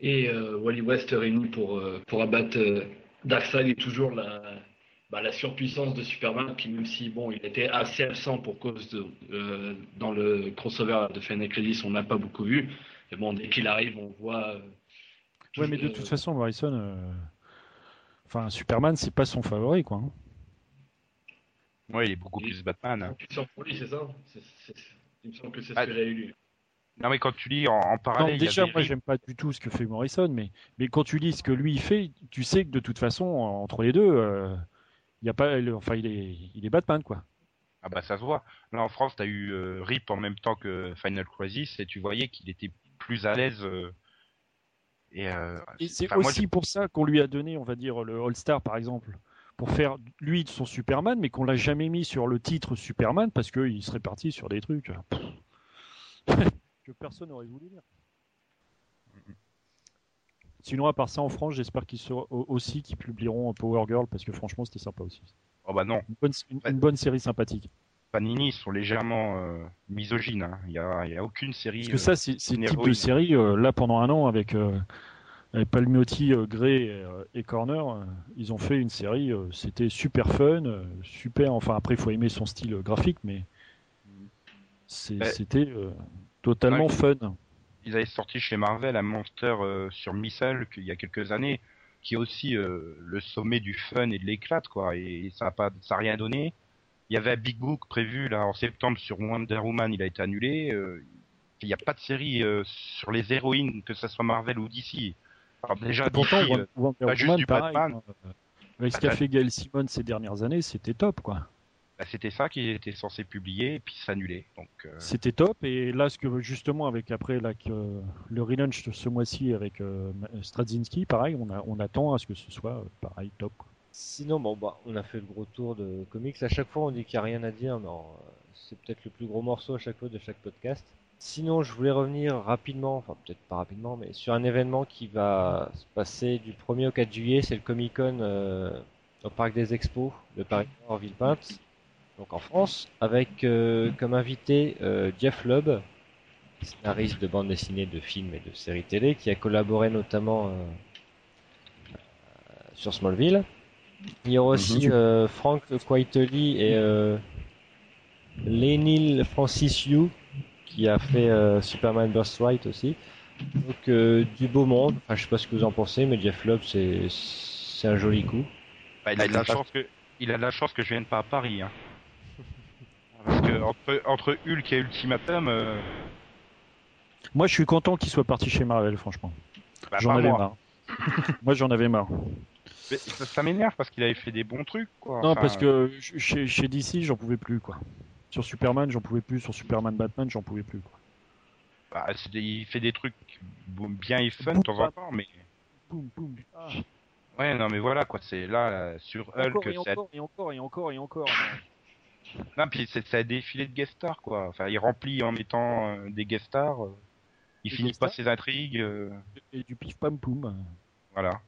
et euh, Wally West réunis pour, euh, pour abattre Darkseid et toujours la, bah, la surpuissance de Superman qui même si bon il était assez absent pour cause de dans le crossover de Final Crisis on n'a pas beaucoup vu mais bon dès qu'il arrive on voit Ouais, mais de toute façon, Morrison, enfin, Superman, c'est pas son favori, quoi. hein. Ouais, il est beaucoup plus Batman. hein. puissant pour lui c'est ça il me semble que c'est ce Ah, que j'avais lu Non, mais quand tu lis en, en Non, parallèle, il y déjà, avait moi, j'aime pas du tout ce que fait Morrison, mais, mais quand tu lis ce que lui il fait, tu sais que de toute façon, entre les deux, euh, il y a pas, le- enfin, il est, il est Batman, quoi. Ah bah ça se voit. Là en France, t'as eu euh, Rip en même temps que Final Crisis et tu voyais qu'il était plus à l'aise. euh, et euh, Et c'est moi, aussi pour ça qu'on lui a donné, on va dire, le All-Star, par exemple, pour faire lui de son Superman, mais qu'on l'a jamais mis sur le titre Superman parce qu'il serait parti sur des trucs euh, *laughs* que personne n'aurait voulu lire. Sinon, à part ça, en France, j'espère qu'ils seront au- aussi qu'ils publieront Power Girl parce que franchement, c'était sympa aussi. Oh bah non, Une bonne, une- une bonne série sympathique. Panini ils sont légèrement euh, misogynes. hein. Il y a, il y a aucune série. Parce que euh, ça, c'est le type de série, euh, là, pendant un an, avec, euh, Palmiotti, euh, Gray et, euh, et Corner, euh, ils ont fait une série, c'était super fun, super, enfin après, il faut aimer son style graphique, mais c'était euh, totalement Ouais. fun. ils avaient sorti chez Marvel un monster euh, sur Missile qu'il y a quelques années, qui est aussi euh, le sommet du fun et de l'éclate, quoi. Et ça a pas, ça a rien donné. Il y avait un Big Book prévu là en septembre sur Wonder Woman, il a été annulé. Il n'y a pas de série sur les héroïnes, que ce soit Marvel ou DC. Alors déjà, Pourtant, euh, Wonder pas juste du pareil, Batman. Avec ce qu'a fait Gail Simone ces dernières années, c'était top, quoi. bah, c'était ça qui était censé publier et puis s'annuler. Donc euh, C'était top. Et là, ce que justement, avec après là, que, euh, le relaunch ce mois-ci avec euh, Straczynski, pareil, on, a, on attend à ce que ce soit euh, pareil, top. quoi. Sinon, bon, bah, on a fait le gros tour de comics. À chaque fois, on dit qu'il n'y a rien à dire. Non, euh, c'est peut-être le plus gros morceau à chaque fois de chaque podcast. Sinon, je voulais revenir rapidement, enfin peut-être pas rapidement, mais sur un événement qui va se passer du 1er au 4 juillet. C'est le Comic Con euh, au Parc des Expos de Paris Nord Villepinte, donc en France, avec euh, comme invité euh, Jeff Lubb, scénariste de bande dessinée, de films et de séries télé, qui a collaboré notamment euh, euh, sur Smallville. Il y aura aussi euh, Frank Quitely et euh, Lenil Francis Yu qui a fait euh, Superman Birthright aussi. Donc euh, du beau monde. Enfin, je sais pas ce que vous en pensez, mais Jeff Lubb c'est c'est un joli coup. bah, il a de la chance que il a de la chance que je vienne pas à Paris. Hein. *laughs* Parce que entre, entre Hulk et Ultimatum, euh, Moi, je suis content qu'il soit parti chez Marvel, franchement. bah, j'en avais moi. marre. *laughs* moi, j'en avais marre. Mais ça, ça m'énerve parce qu'il avait fait des bons trucs. Quoi. Non, Enfin, parce que ch- chez, chez DC, j'en pouvais plus, quoi. Sur Superman, j'en pouvais plus. Sur Superman Batman, j'en pouvais plus, quoi. bah, des- il fait des trucs bien et fun de temps en temps, mais Boum, boum. Ah. ouais, non, mais voilà quoi. C'est là sur Hulk, et encore et encore et encore et encore. *laughs* non, puis c'est a défilé de guest stars quoi. Enfin, il remplit en mettant euh, des guest stars. euh, il Des finit pas stars ses intrigues. euh, Et du pif pam poum. Voilà.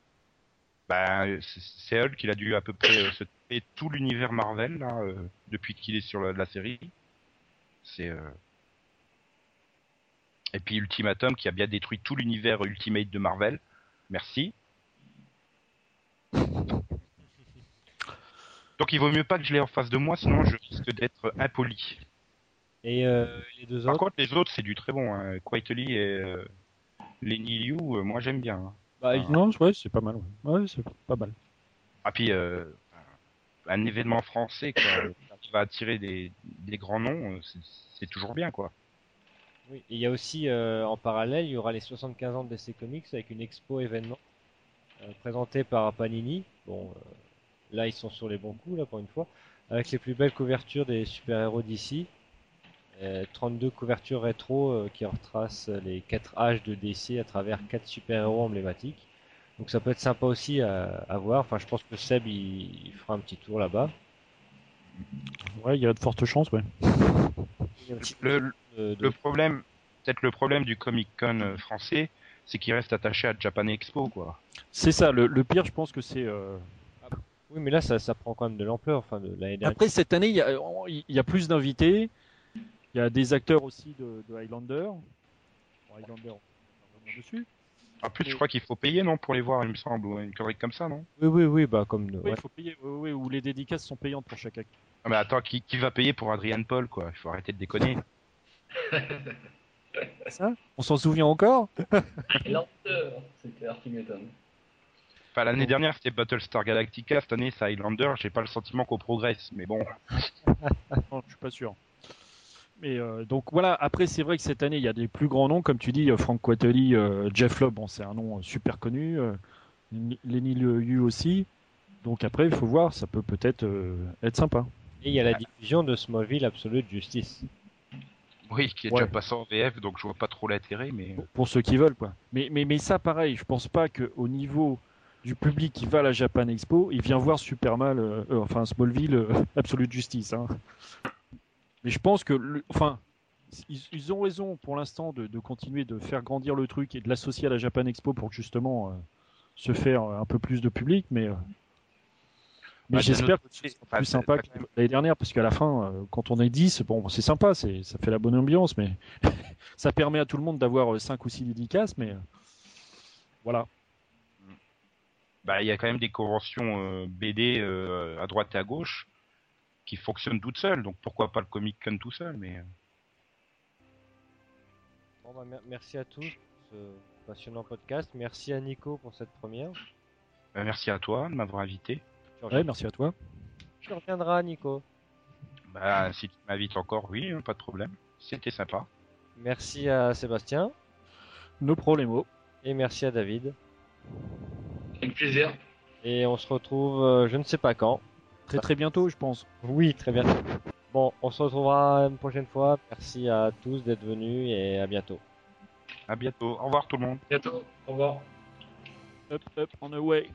Bah, c'est- Hulk qu'il a dû à peu près euh, se taper tout l'univers Marvel là, euh, depuis qu'il est sur la, la série. C'est euh, et puis Ultimatum qui a bien détruit tout l'univers Ultimate de Marvel. Merci. Donc il vaut mieux pas que je l'ai en face de moi, sinon je risque d'être impoli. Et euh, les deux Par autres, contre, les autres c'est du très bon. Hein. Quietly et euh, Lenny Liu, euh, moi j'aime bien. hein. Bah, Non, ouais, c'est pas mal. Ouais, Ouais, c'est pas mal. Ah puis euh, un événement français quoi, qui va attirer des, des grands noms, euh, c'est- toujours bien quoi. oui. Et il y a aussi euh, en parallèle, il y aura les 75 ans de DC Comics avec une expo événement euh, présentée par Panini. Bon, euh, là ils sont sur les bons coups là pour une fois, avec les plus belles couvertures des super-héros d'ici. 32 couvertures rétro euh, qui retracent les 4 âges de DC à travers 4 super-héros emblématiques. Donc ça peut être sympa aussi à, à voir. Enfin, je pense que Seb il, il fera un petit tour là-bas. Ouais, il y a de fortes chances, ouais. Le, le- de- de- le problème, peut-être le problème du Comic Con euh, français, c'est qu'il reste attaché à Japan Expo quoi. C'est ça, le, le pire, je pense que c'est. euh, Oui, mais là ça, ça prend quand même de l'ampleur. Enfin, de l'année dernière. Après, cette année, il y a, il y a plus d'invités. Il y a des acteurs aussi de, de Highlander. Bon, Highlander, on va revenir dessus. En plus, Et- je crois qu'il faut payer non pour les voir, il me semble, ou une connerie comme ça, non? Oui, oui, oui, bah comme. Oui, ouais. il faut payer. Oui, oui, ou les dédicaces sont payantes pour chaque acteur. Ah, mais attends, qui, qui va payer pour Adrian Paul quoi? Il faut arrêter de déconner. *laughs* Ça? On s'en souvient encore? *laughs* Highlander, c'est clair qui m'étonne. Enfin, l'année dernière c'était Battlestar Galactica, cette année c'est Highlander. J'ai pas le sentiment qu'on progresse, mais bon. *laughs* Non, je suis pas sûr. Euh, donc voilà, après c'est vrai que cette année il y a des plus grands noms, comme tu dis, euh, Frank Quately, euh, Jeff Lubb, bon, c'est un nom euh, super connu, euh, Lenny Lenny Liu aussi. Donc après il faut voir, ça peut peut-être euh, être sympa. Et il y a la diffusion de Smallville Absolute Justice. Oui, qui est Ouais. déjà passé en VF, donc je vois pas trop l'intérêt, mais. Pour, pour ceux qui veulent quoi. Mais, mais, mais ça pareil, je pense pas qu'au niveau du public qui va à la Japan Expo, il vient voir Superman, euh, euh, enfin Smallville euh, *laughs* Absolute Justice. hein. Mais je pense que, le- enfin, ils, ils ont raison pour l'instant de, de continuer de faire grandir le truc et de l'associer à la Japan Expo pour justement euh, se faire euh, un peu plus de public, mais. euh, mais Bah, j'espère que ce côté, sera enfin, plus c'est- sympa c'est que l'année dernière, parce qu'à la fin, euh, quand on est 10, bon, c'est sympa, c'est, ça fait la bonne ambiance, mais *laughs* ça permet à tout le monde d'avoir 5 ou 6 dédicaces, mais voilà. Bah, il y a quand même des conventions BD à droite et à gauche qui fonctionnent toutes seules, donc pourquoi pas le Comic Con tout seul, mais. euh, Bon, bah, mer- merci à tous pour ce passionnant podcast. Merci à Nico pour cette première. bah, merci à toi de m'avoir invité. Ouais, merci à toi. tu reviendras, Nico. Bah, si tu m'invites encore, oui, hein, pas de problème. C'était sympa. Merci à Sébastien No problemo. et merci à David. Avec plaisir. Et on se retrouve, euh, je ne sais pas quand. Très très bientôt, je pense. Oui, très bien. Bon, on se retrouvera une prochaine fois. Merci à tous d'être venus et à bientôt. À bientôt. Au revoir tout le monde. Bientôt. Au revoir. Up, up, on the way.